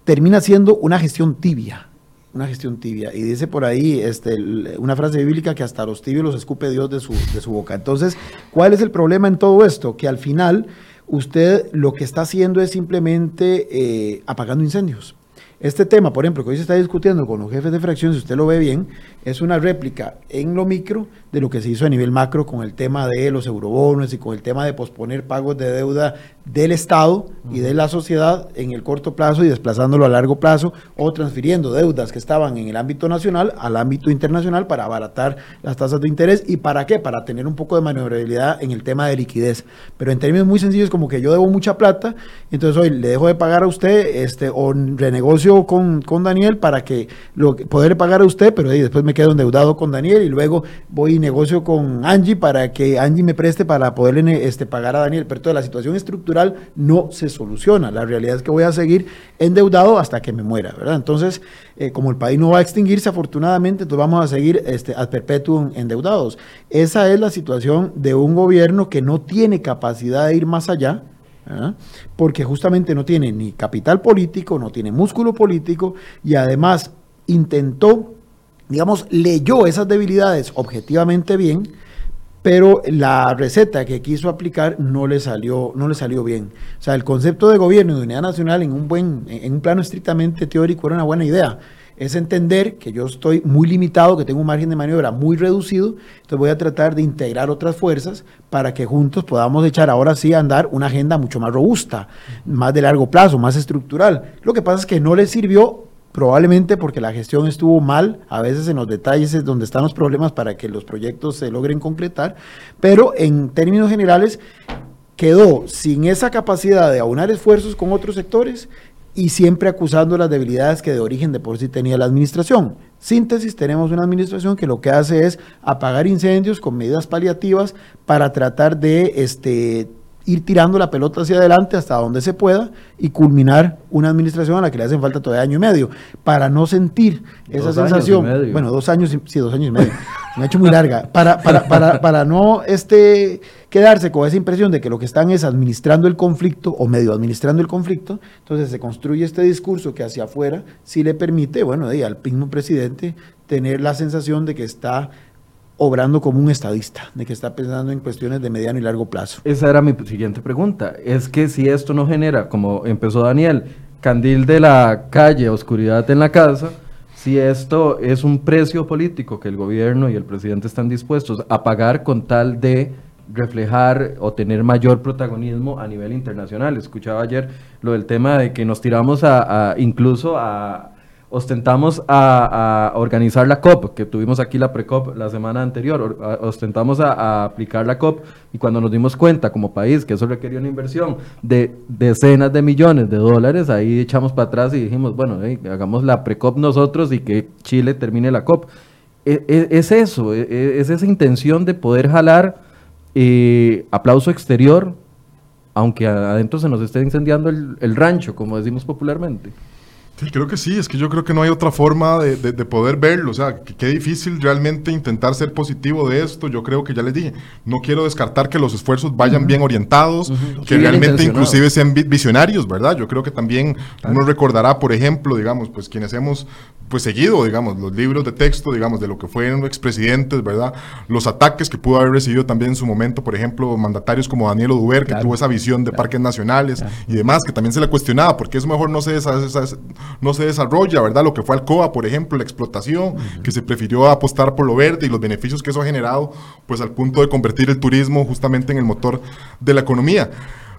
Speaker 3: termina siendo una gestión tibia, una gestión tibia. Y dice por ahí este, una frase bíblica que hasta los tibios los escupe Dios de su, de su boca. Entonces, ¿cuál es el problema en todo esto? Que al final usted lo que está haciendo es simplemente eh, apagando incendios. Este tema, por ejemplo, que hoy se está discutiendo con los jefes de fracción, si usted lo ve bien, es una réplica en lo micro de lo que se hizo a nivel macro con el tema de los eurobonos y con el tema de posponer pagos de deuda del Estado y de la sociedad en el corto plazo y desplazándolo a largo plazo o transfiriendo deudas que estaban en el ámbito nacional al ámbito internacional para abaratar las tasas de interés y para qué? Para tener un poco de maniobrabilidad en el tema de liquidez. Pero en términos muy sencillos como que yo debo mucha plata, entonces hoy le dejo de pagar a usted este o renegocio con, con Daniel para que lo, poder pagar a usted, pero después me quedo endeudado con Daniel y luego voy negocio con Angie para que Angie me preste para poderle este, pagar a Daniel. Pero toda la situación estructural no se soluciona. La realidad es que voy a seguir endeudado hasta que me muera, ¿verdad? Entonces, eh, como el país no va a extinguirse afortunadamente, entonces vamos a seguir este, ad perpetuum endeudados. Esa es la situación de un gobierno que no tiene capacidad de ir más allá, porque justamente no tiene ni capital político, no tiene músculo político y además intentó digamos, leyó esas debilidades objetivamente bien, pero la receta que quiso aplicar no le salió, no le salió bien. O sea, el concepto de gobierno y de unidad nacional en un buen, en un plano estrictamente teórico era una buena idea. Es entender que yo estoy muy limitado, que tengo un margen de maniobra muy reducido, entonces voy a tratar de integrar otras fuerzas para que juntos podamos echar ahora sí a andar una agenda mucho más robusta, más de largo plazo, más estructural. Lo que pasa es que no le sirvió probablemente porque la gestión estuvo mal, a veces en los detalles es donde están los problemas para que los proyectos se logren concretar, pero en términos generales quedó sin esa capacidad de aunar esfuerzos con otros sectores y siempre acusando las debilidades que de origen de por sí tenía la administración. Síntesis, tenemos una administración que lo que hace es apagar incendios con medidas paliativas para tratar de este, ir tirando la pelota hacia adelante hasta donde se pueda y culminar una administración a la que le hacen falta todavía año y medio, para no sentir esa sensación. Bueno, dos años, sí, dos años y medio. Me ha hecho muy larga. Para, para, para, para no este, quedarse con esa impresión de que lo que están es administrando el conflicto o medio administrando el conflicto, entonces se construye este discurso que hacia afuera sí le permite, bueno, al mismo presidente tener la sensación de que está obrando como un estadista, de que está pensando en cuestiones de mediano y largo plazo.
Speaker 2: Esa era mi siguiente pregunta. Es que si esto no genera, como empezó Daniel, candil de la calle, oscuridad en la casa, si esto es un precio político que el gobierno y el presidente están dispuestos a pagar con tal de reflejar o tener mayor protagonismo a nivel internacional. Escuchaba ayer lo del tema de que nos tiramos a incluso a ostentamos a, organizar la COP, que tuvimos aquí la pre-COP la semana anterior, ostentamos a, aplicar la COP y cuando nos dimos cuenta como país que eso requería una inversión de decenas de millones de dólares, ahí echamos para atrás y dijimos, bueno, hagamos la pre-COP nosotros y que Chile termine la COP. E, e, es, eso, e, es, esa intención de poder jalar eh, aplauso exterior, aunque adentro se nos esté incendiando el rancho, como decimos popularmente.
Speaker 4: Sí, creo que sí, es que yo creo que no hay otra forma de, poder verlo, o sea, qué difícil realmente intentar ser positivo de esto, yo creo que ya les dije, no quiero descartar que los esfuerzos vayan bien orientados, que realmente inclusive sean visionarios, ¿verdad? Yo creo que también uno recordará, por ejemplo, digamos, pues quienes hemos pues seguido, digamos, los libros de texto, digamos, de lo que fueron expresidentes, ¿verdad? Los ataques que pudo haber recibido también en su momento, por ejemplo, mandatarios como Daniel Oduber, que tuvo esa visión de parques nacionales y demás, que también se le cuestionaba, porque eso mejor no se, no se desarrolla, ¿verdad? Lo que fue Alcoa, por ejemplo, la explotación, que se prefirió apostar por lo verde y los beneficios que eso ha generado, pues al punto de convertir el turismo justamente en el motor de la economía.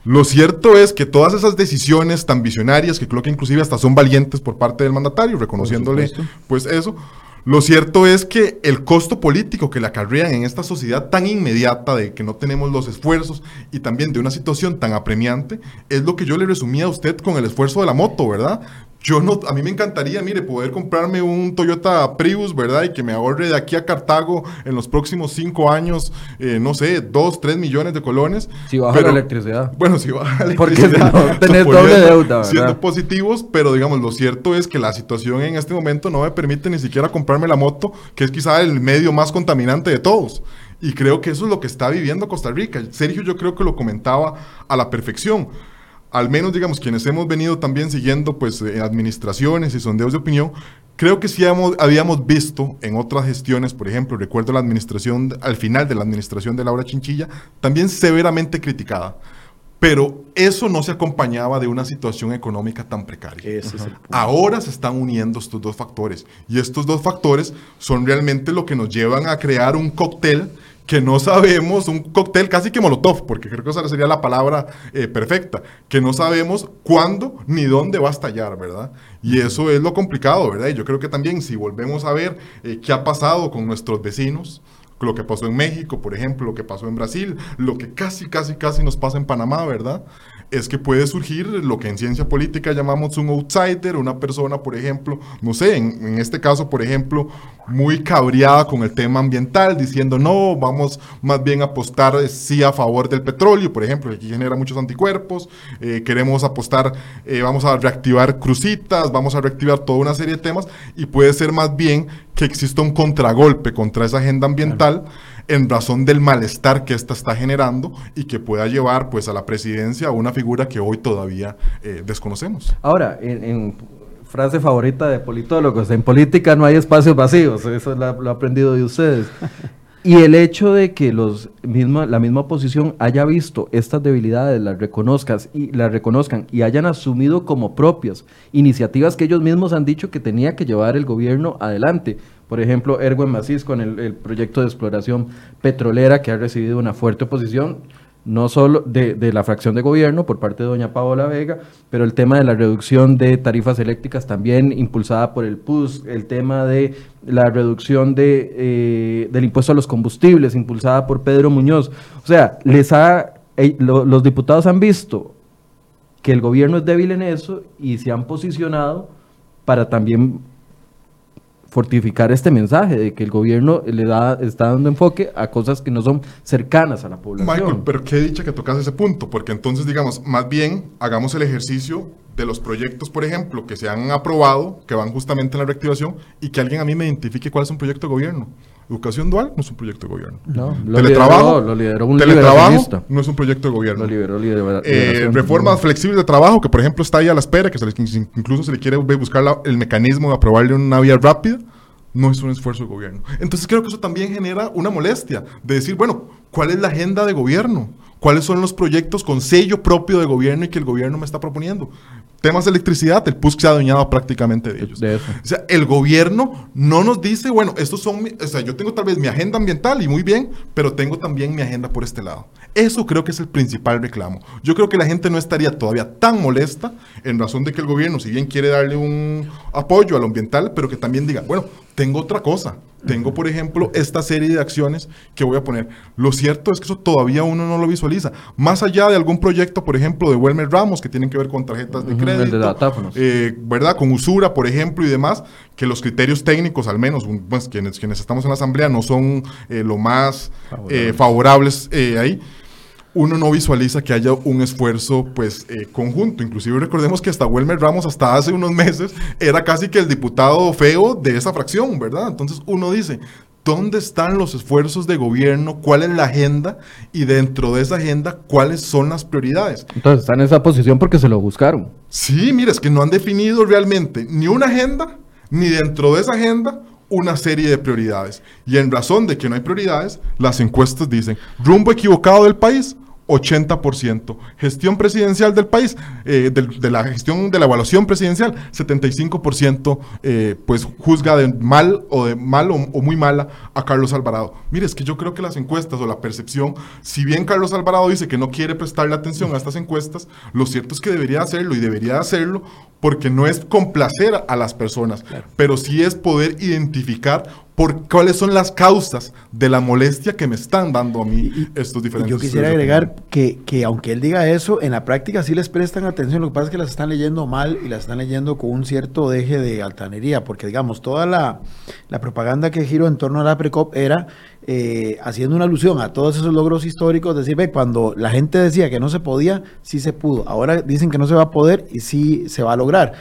Speaker 4: Lo cierto es que todas esas decisiones tan visionarias, que creo que inclusive hasta son valientes por parte del mandatario, reconociéndole pues eso, lo cierto es que el costo político que le acarrean en esta sociedad tan inmediata de que no tenemos los esfuerzos y también de una situación tan apremiante, es lo que yo le resumía a usted con el esfuerzo de la moto, ¿verdad? Yo no, a mí me encantaría, mire, poder comprarme un Toyota Prius, ¿verdad? Y que me ahorre de aquí a Cartago en los próximos cinco años, eh, no sé, dos, tres millones de colones.
Speaker 2: Si baja la electricidad.
Speaker 4: Bueno, si baja la electricidad. Porque no <laughs> tenés doble deuda, ¿verdad? Siendo positivos, pero digamos, lo cierto es que la situación en este momento no me permite ni siquiera comprarme la moto, que es quizá el medio más contaminante de todos. Y creo que eso es lo que está viviendo Costa Rica. Sergio yo creo que lo comentaba a la perfección al menos digamos quienes hemos venido también siguiendo pues eh, administraciones y sondeos de opinión, creo que sí habíamos visto en otras gestiones, por ejemplo, recuerdo la administración, al final de la administración de Laura Chinchilla, también severamente criticada. Pero eso no se acompañaba de una situación económica tan precaria. Ahora se están uniendo estos dos factores. Y estos dos factores son realmente lo que nos llevan a crear un cóctel que no sabemos, un cóctel casi que molotov, porque creo que esa sería la palabra eh, perfecta, que no sabemos cuándo ni dónde va a estallar, ¿verdad? Y eso es lo complicado, ¿verdad? Y yo creo que también si volvemos a ver eh, qué ha pasado con nuestros vecinos, lo que pasó en México, por ejemplo, lo que pasó en Brasil, lo que casi, casi, casi nos pasa en Panamá, ¿verdad? Es que puede surgir lo que en ciencia política llamamos un outsider, una persona, por ejemplo, no sé, en, este caso, por ejemplo, muy cabreada con el tema ambiental, diciendo, no, vamos más bien a apostar eh, sí a favor del petróleo, por ejemplo, que aquí genera muchos anticuerpos, eh, queremos apostar, eh, vamos a reactivar crucitas, vamos a reactivar toda una serie de temas, y puede ser más bien que exista un contragolpe contra esa agenda ambiental en razón del malestar que ésta está generando y que pueda llevar pues a la presidencia a una figura que hoy todavía eh, desconocemos.
Speaker 2: Ahora, en, frase favorita de politólogos, en política no hay espacios vacíos, eso lo he aprendido de ustedes. Y el hecho de que los misma, la misma oposición haya visto estas debilidades, las reconozcas y las reconozcan y hayan asumido como propias iniciativas que ellos mismos han dicho que tenía que llevar el gobierno adelante. Por ejemplo, Erwin Macís con el, el proyecto de exploración petrolera que ha recibido una fuerte oposición no solo de, la fracción de gobierno por parte de doña Paola Vega, pero el tema de la reducción de tarifas eléctricas también impulsada por el PUS, el tema de la reducción de, eh, del impuesto a los combustibles impulsada por Pedro Muñoz. O sea, les ha, eh, los diputados han visto que el gobierno es débil en eso y se han posicionado para también fortificar este mensaje de que el gobierno le da, está dando enfoque a cosas que no son cercanas a la población.
Speaker 4: Michael, pero qué dicha que tocas ese punto, porque entonces, digamos, más bien hagamos el ejercicio de los proyectos, por ejemplo, que se han aprobado, que van justamente en la reactivación, y que alguien a mí me identifique cuál es un proyecto de gobierno. Educación dual no es un proyecto de gobierno.
Speaker 2: No,
Speaker 4: lo teletrabajo,
Speaker 2: lo lideró un
Speaker 4: teletrabajo no es un proyecto de gobierno.
Speaker 2: Lo lideró
Speaker 4: eh, reformas flexibles de trabajo, que por ejemplo está ahí a la espera, que se incluso se le quiere buscar el mecanismo de aprobarle una vía rápida, no es un esfuerzo de gobierno. Entonces creo que eso también genera una molestia de decir, bueno, ¿cuál es la agenda de gobierno? ¿Cuáles son los proyectos con sello propio de gobierno y que el gobierno me está proponiendo? temas de electricidad, el PUSC se ha adueñado prácticamente de ellos. O sea, el gobierno no nos dice, bueno, estos son, o sea, yo tengo tal vez mi agenda ambiental y muy bien, pero tengo también mi agenda por este lado. Eso creo que es el principal reclamo. Yo creo que la gente no estaría todavía tan molesta en razón de que el gobierno, si bien quiere darle un apoyo a lo ambiental, pero que también diga, bueno, tengo otra cosa. Tengo, por ejemplo, esta serie de acciones que voy a poner. Lo cierto es que eso todavía uno no lo visualiza. Más allá de algún proyecto, por ejemplo, de Welmer Ramos, que tienen que ver con tarjetas de crédito, eh, ¿verdad? Con usura, por ejemplo, y demás, que los criterios técnicos, al menos, pues, quienes, quienes estamos en la Asamblea, no son eh, lo más eh, favorables ahí uno no visualiza que haya un esfuerzo pues eh, conjunto. Inclusive recordemos que hasta Wilmer Ramos hasta hace unos meses era casi que el diputado feo de esa fracción, ¿verdad? Entonces uno dice, ¿dónde están los esfuerzos de gobierno? ¿Cuál es la agenda? Y dentro de esa agenda, ¿cuáles son las prioridades?
Speaker 2: Entonces están en esa posición porque se lo buscaron.
Speaker 4: Sí, mire, es que no han definido realmente ni una agenda, ni dentro de esa agenda una serie de prioridades. Y en razón de que no hay prioridades, las encuestas dicen, rumbo equivocado del país, 80%. Gestión presidencial del país, eh, de, la gestión de la evaluación presidencial, 75% eh, pues juzga de mal o de mal o, muy mala a Carlos Alvarado. Mire, es que yo creo que las encuestas o la percepción, si bien Carlos Alvarado dice que no quiere prestarle atención a estas encuestas, lo cierto es que debería hacerlo y debería hacerlo porque no es complacer a las personas, pero sí es poder identificar por cuáles son las causas de la molestia que me están dando a mí estos diferentes.
Speaker 3: Yo quisiera agregar que, que, aunque él diga eso, en la práctica sí les prestan atención, lo que pasa es que las están leyendo mal y las están leyendo con un cierto deje de altanería, porque digamos, toda la, la propaganda que giró en torno a la PRECOP era eh, haciendo una alusión a todos esos logros históricos, decir, ve, cuando la gente decía que no se podía, sí se pudo, ahora dicen que no se va a poder y sí se va a lograr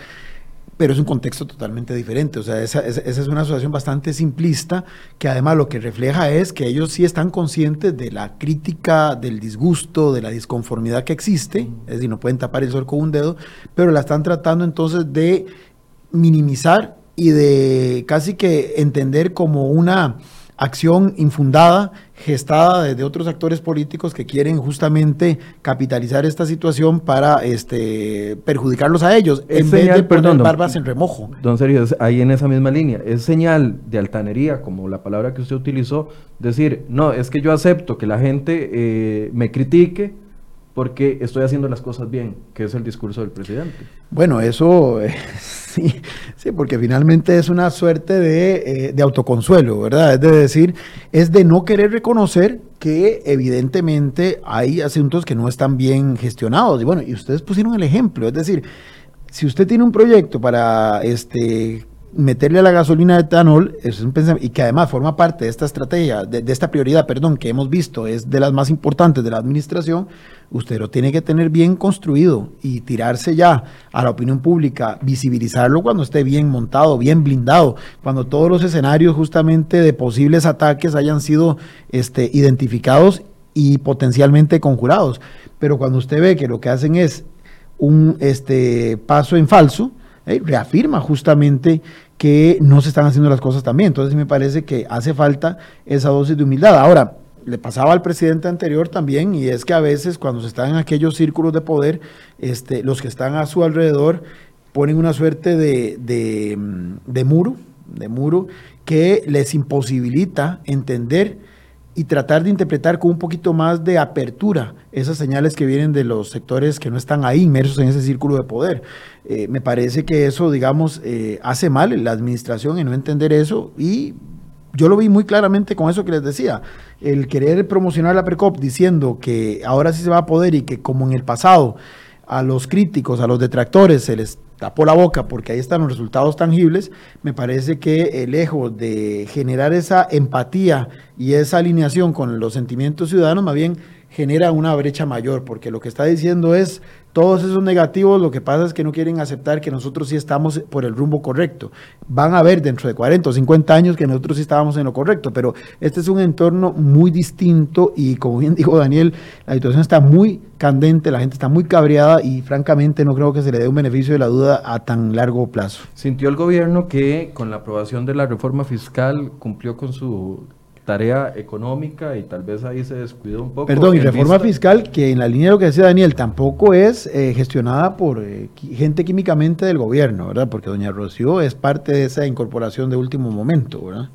Speaker 3: pero es un contexto totalmente diferente. O sea, esa, es una asociación bastante simplista que además lo que refleja es que ellos sí están conscientes de la crítica, del disgusto, de la disconformidad que existe, es decir, no pueden tapar el sol con un dedo, pero la están tratando entonces de minimizar y de casi que entender como una acción infundada, gestada desde otros actores políticos que quieren justamente capitalizar esta situación para este, perjudicarlos a ellos, en vez de poner barbas en remojo.
Speaker 2: Don Sergio, ahí en esa misma línea, es señal de altanería, como la palabra que usted utilizó, decir, no, es que yo acepto que la gente eh, me critique, porque estoy haciendo las cosas bien, que es el discurso del presidente.
Speaker 3: Bueno, eso <laughs> eh, sí, sí, porque finalmente es una suerte de, eh, de, autoconsuelo, ¿verdad? Es de decir, es de no querer reconocer que evidentemente hay asuntos que no están bien gestionados. Y bueno, y ustedes pusieron el ejemplo, es decir, si usted tiene un proyecto para este meterle a la gasolina de etanol es un y que además forma parte de esta estrategia, de, esta prioridad, perdón, que hemos visto, es de las más importantes de la administración, usted lo tiene que tener bien construido y tirarse ya a la opinión pública, visibilizarlo cuando esté bien montado, bien blindado, cuando todos los escenarios justamente de posibles ataques hayan sido este, identificados y potencialmente conjurados. Pero cuando usted ve que lo que hacen es un este, paso en falso, eh, reafirma justamente que no se están haciendo las cosas también. Entonces me parece que hace falta esa dosis de humildad. Ahora, le pasaba al presidente anterior también, y es que a veces cuando se están en aquellos círculos de poder, este, los que están a su alrededor ponen una suerte de, muro, de muro que les imposibilita entender y tratar de interpretar con un poquito más de apertura esas señales que vienen de los sectores que no están ahí inmersos en ese círculo de poder. Eh, me parece que eso, digamos, eh, hace mal la administración en no entender eso y yo lo vi muy claramente con eso que les decía, el querer promocionar la PRECOP diciendo que ahora sí se va a poder y que como en el pasado a los críticos, a los detractores se les tapó la boca porque ahí están los resultados tangibles, me parece que lejos de generar esa empatía y esa alineación con los sentimientos ciudadanos, más bien genera una brecha mayor, porque lo que está diciendo es todos esos negativos, lo que pasa es que no quieren aceptar que nosotros sí estamos por el rumbo correcto. Van a ver dentro de 40 o 50 años que nosotros sí estábamos en lo correcto, pero este es un entorno muy distinto y como bien <laughs> dijo Daniel, la situación está muy candente, la gente está muy cabreada y francamente no creo que se le dé un beneficio de la duda a tan largo plazo.
Speaker 2: ¿Sintió el gobierno que con la aprobación de la reforma fiscal cumplió con su tarea económica y tal vez ahí se descuidó un poco.
Speaker 3: Perdón, y reforma fiscal que en la línea de lo que decía Daniel tampoco es eh, gestionada por eh, gente químicamente del gobierno, ¿verdad? Porque doña Rocío es parte de esa incorporación de último momento, ¿verdad?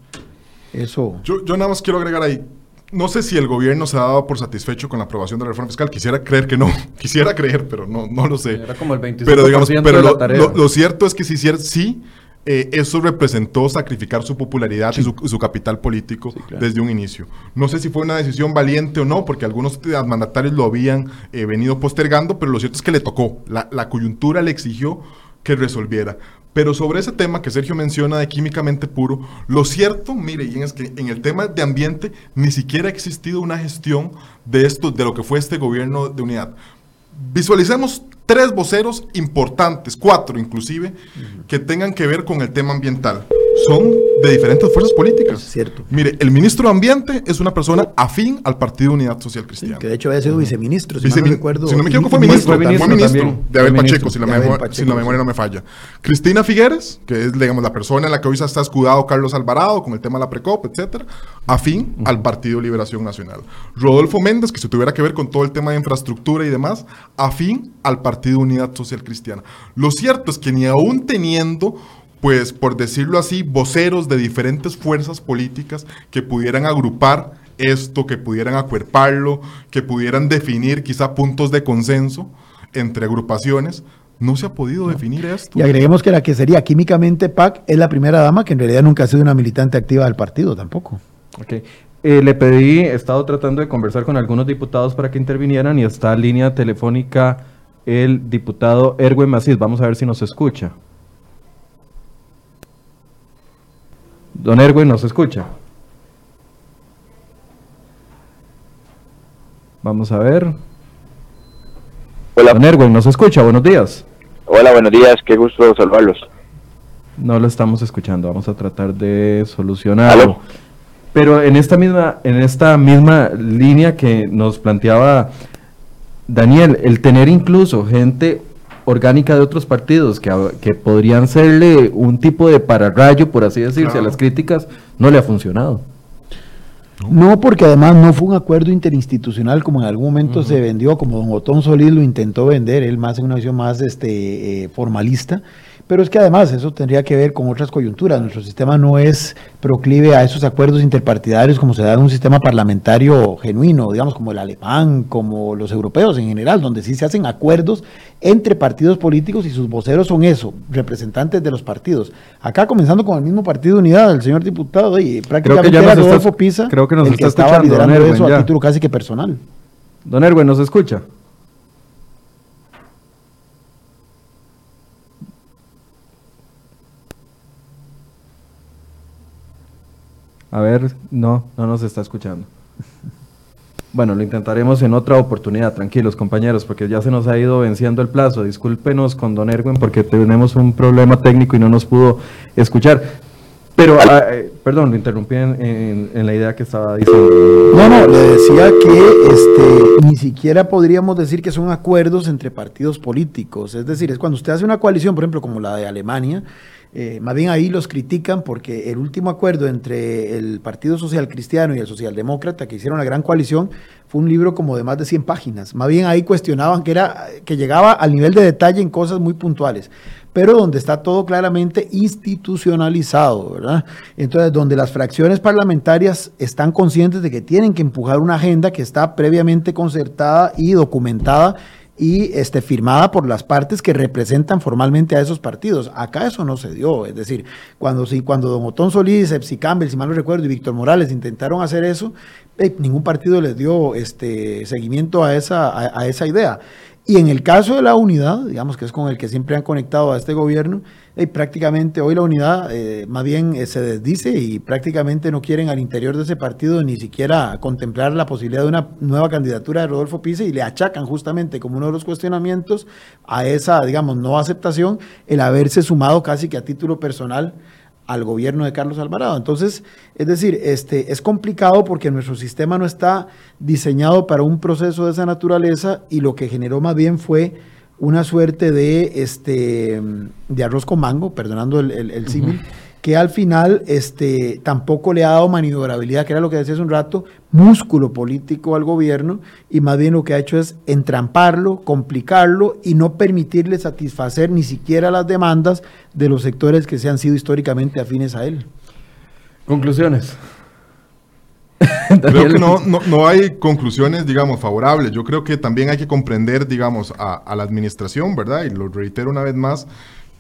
Speaker 3: Eso.
Speaker 4: Yo, yo nada más quiero agregar ahí, no sé si el gobierno se ha dado por satisfecho con la aprobación de la reforma fiscal. Quisiera creer que no. <laughs> Quisiera creer, pero no, no lo sé.
Speaker 2: Era como el 25%
Speaker 4: pero digamos, pero
Speaker 2: de la
Speaker 4: lo,
Speaker 2: tarea.
Speaker 4: lo- lo cierto es que sí, cier- sí eh, eso representó sacrificar su popularidad y su, su capital político desde un inicio. No sé si fue una decisión valiente o no, porque algunos mandatarios lo habían eh, venido postergando, pero lo cierto es que le tocó. La, la coyuntura le exigió que resolviera. Pero sobre ese tema que Sergio menciona de químicamente puro, lo cierto, mire, y es que en el tema de ambiente ni siquiera ha existido una gestión de esto, de lo que fue este gobierno de unidad. Visualicemos tres voceros importantes, cuatro inclusive, que tengan que ver con el tema ambiental. Son de diferentes fuerzas políticas.
Speaker 3: Cierto.
Speaker 4: Mire, el ministro de Ambiente es una persona afín al Partido Unidad Social Cristiana.
Speaker 3: Que de hecho había sido viceministro, si
Speaker 4: Vicemin-
Speaker 3: no recuerdo.
Speaker 4: si no me equivoco, fue ministro,
Speaker 2: fue ministro
Speaker 4: ministro,
Speaker 2: también.
Speaker 4: de Abel Pacheco, si la,
Speaker 3: De Abel
Speaker 4: memor-
Speaker 3: Pacheco,
Speaker 4: si la memoria
Speaker 3: sí.
Speaker 4: no me falla. Cristina Figueres, que es, digamos, la persona en la que hoy se está escudado Carlos Alvarado con el tema de la Precop, etcétera, afín al Partido Liberación Nacional. Rodolfo Méndez, que se tuviera que ver con todo el tema de infraestructura y demás, afín al Partido Unidad Social Cristiana. Lo cierto es que ni aún teniendo pues por decirlo así, voceros de diferentes fuerzas políticas que pudieran agrupar esto, que pudieran acuerparlo, que pudieran definir quizá puntos de consenso entre agrupaciones. No se ha podido definir esto.
Speaker 3: Y agreguemos que la que sería químicamente PAC es la primera dama, que en realidad nunca ha sido una militante activa del partido tampoco.
Speaker 2: Ok. Eh, le pedí, he estado tratando de conversar con algunos diputados para que intervinieran y está línea telefónica el diputado Erwin Macís. Vamos a ver si nos escucha. Don Erwin, ¿nos escucha? Vamos a ver.
Speaker 5: Hola,
Speaker 2: Don Erwin, ¿nos escucha? Buenos días.
Speaker 5: hola, buenos días, qué gusto saludarlos.
Speaker 2: No lo estamos escuchando, vamos a tratar de solucionarlo.
Speaker 5: Aló.
Speaker 2: Pero en esta misma, en esta misma línea que nos planteaba Daniel, el tener incluso gente orgánica de otros partidos que, que podrían serle un tipo de pararrayo, por así decirse,
Speaker 4: Claro.
Speaker 2: a las críticas, no le ha funcionado.
Speaker 3: No, porque además no fue un acuerdo interinstitucional como en algún momento se vendió, como don Otón Solís lo intentó vender, él más en una visión más este, eh, formalista. Pero es que además eso tendría que ver con otras coyunturas. Nuestro sistema no es proclive a esos acuerdos interpartidarios como se da en un sistema parlamentario genuino, digamos como el alemán, como los europeos en general, donde sí se hacen acuerdos entre partidos políticos y sus voceros son eso, representantes de los partidos. Acá comenzando con el mismo Partido Unidad, el señor diputado, y prácticamente
Speaker 2: ya
Speaker 3: era
Speaker 2: está-
Speaker 3: Rodolfo Pisa
Speaker 2: creo que nos
Speaker 3: el
Speaker 2: está
Speaker 3: que estaba
Speaker 2: escuchando, don
Speaker 3: liderando
Speaker 2: Erwin,
Speaker 3: eso
Speaker 2: ya.
Speaker 3: a título casi que personal.
Speaker 2: Don Erwin, ¿nos escucha? A ver, no, no nos está escuchando. Bueno, lo intentaremos en otra oportunidad, tranquilos compañeros, porque ya se nos ha ido venciendo el plazo. Discúlpenos con Don Erwin porque tenemos un problema técnico y no nos pudo escuchar. Pero, ah, eh, perdón, lo interrumpí en, la idea que estaba diciendo.
Speaker 3: No, no, le decía que este, ni siquiera podríamos decir que son acuerdos entre partidos políticos. Es decir, es cuando usted hace una coalición, por ejemplo, como la de Alemania, eh, más bien ahí los critican porque el último acuerdo entre el Partido Social Cristiano y el Socialdemócrata, que hicieron la gran coalición, fue un libro como de más de 100 páginas. Más bien ahí cuestionaban que, era, que llegaba al nivel de detalle en cosas muy puntuales pero donde está todo claramente institucionalizado, ¿verdad? Entonces, donde las fracciones parlamentarias están conscientes de que tienen que empujar una agenda que está previamente concertada y documentada y este, firmada por las partes que representan formalmente a esos partidos. Acá eso no se dio, es decir, cuando, sí, cuando don Otón Solís, Epsi Campbell, si mal no recuerdo, y Víctor Morales intentaron hacer eso, eh, ningún partido les dio este, seguimiento a esa, a, a esa idea. Y en el caso de la unidad, digamos que es con el que siempre han conectado a este gobierno, y prácticamente hoy la unidad eh, más bien eh, se desdice y prácticamente no quieren al interior de ese partido ni siquiera contemplar la posibilidad de una nueva candidatura de Rodolfo Pise y le achacan justamente como uno de los cuestionamientos a esa, digamos, no aceptación el haberse sumado casi que a título personal al gobierno de Carlos Alvarado. Entonces, es decir, este, es complicado porque nuestro sistema no está diseñado para un proceso de esa naturaleza y lo que generó más bien fue una suerte de, este, de arroz con mango, perdonando el, el, símil, que al final este, tampoco le ha dado maniobrabilidad, que era lo que decía hace un rato, músculo político al gobierno, y más bien lo que ha hecho es entramparlo, complicarlo y no permitirle satisfacer ni siquiera las demandas de los sectores que se han sido históricamente afines a él.
Speaker 2: Conclusiones. <laughs>
Speaker 4: creo que no, no, hay conclusiones, digamos, favorables. Yo creo que también hay que comprender, digamos, a, a la administración, ¿verdad? Y lo reitero una vez más,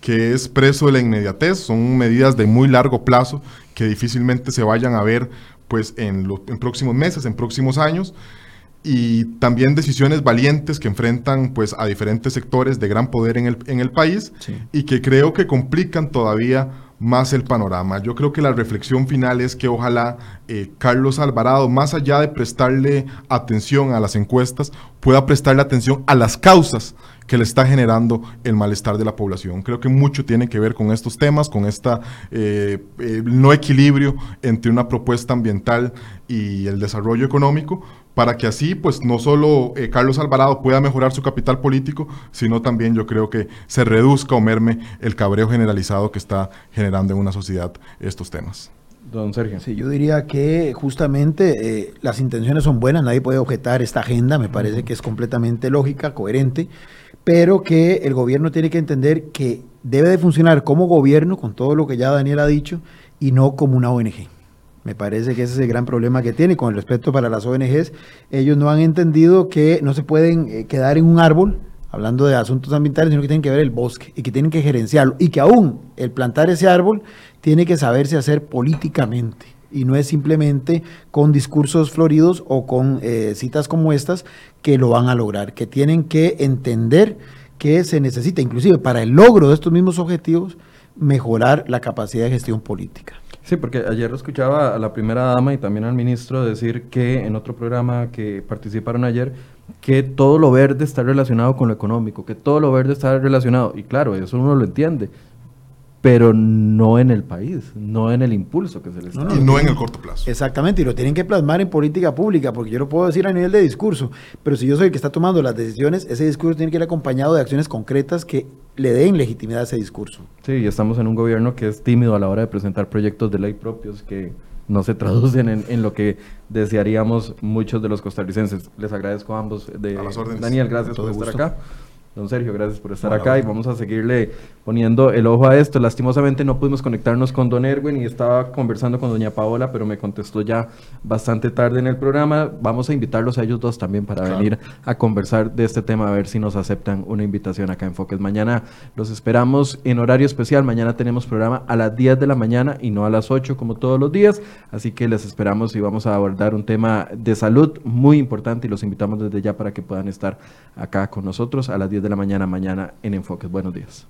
Speaker 4: que es preso de la inmediatez, son medidas de muy largo plazo que difícilmente se vayan a ver pues en los próximos meses, en próximos años y también decisiones valientes que enfrentan pues a diferentes sectores de gran poder en el, en el país y que creo que complican todavía más el panorama. Yo creo que la reflexión final es que ojalá eh, Carlos Alvarado, más allá de prestarle atención a las encuestas, pueda prestarle atención a las causas que le está generando el malestar de la población. Creo que mucho tiene que ver con estos temas, con esta eh, no equilibrio entre una propuesta ambiental y el desarrollo económico, para que así, pues, no solo eh, Carlos Alvarado pueda mejorar su capital político, sino también yo creo que se reduzca o merme el cabreo generalizado que está generando en una sociedad estos temas.
Speaker 3: Don Sergio. Sí, yo diría que justamente las intenciones son buenas, nadie puede objetar esta agenda, me parece que es completamente lógica, coherente pero que el gobierno tiene que entender que debe de funcionar como gobierno, con todo lo que ya Daniel ha dicho, y no como una ONG. Me parece que ese es el gran problema que tiene. Con el respeto para las ONGs, ellos no han entendido que no se pueden eh, quedar en un árbol, hablando de asuntos ambientales, sino que tienen que ver el bosque y que tienen que gerenciarlo. Y que aún el plantar ese árbol tiene que saberse hacer políticamente y no es simplemente con discursos floridos o con eh, citas como estas que lo van a lograr, que tienen que entender que se necesita, inclusive para el logro de estos mismos objetivos, mejorar la capacidad de gestión política.
Speaker 2: Sí, porque ayer lo escuchaba a la primera dama y también al ministro decir que en otro programa que participaron ayer, que todo lo verde está relacionado con lo económico, que todo lo verde está relacionado. Y claro, eso uno lo entiende pero no en el país, no en el impulso que se les
Speaker 4: da. y no en el corto plazo.
Speaker 3: Exactamente, y lo tienen que plasmar en política pública, porque yo lo puedo decir a nivel de discurso, pero si yo soy el que está tomando las decisiones, ese discurso tiene que ir acompañado de acciones concretas que le den legitimidad a ese discurso.
Speaker 2: Sí, y estamos en un gobierno que es tímido a la hora de presentar proyectos de ley propios que no se traducen en, lo que desearíamos muchos de los costarricenses. Les agradezco a ambos. De, Daniel, gracias por estar acá. Don Sergio, gracias por estar acá y vamos a seguirle poniendo el ojo a esto. Lastimosamente no pudimos conectarnos con Don Erwin y estaba conversando con Doña Paola, pero me contestó ya bastante tarde en el programa. Vamos a invitarlos a ellos dos también para venir a conversar de este tema, a ver si nos aceptan una invitación acá en Foques. Mañana los esperamos en horario especial. Mañana tenemos programa a las 10 de la mañana y no a las 8 como todos los días. Así que les esperamos y vamos a abordar un tema de salud muy importante y los invitamos desde ya para que puedan estar acá con nosotros a las 10 de la mañana, mañana en Enfoques. Buenos días.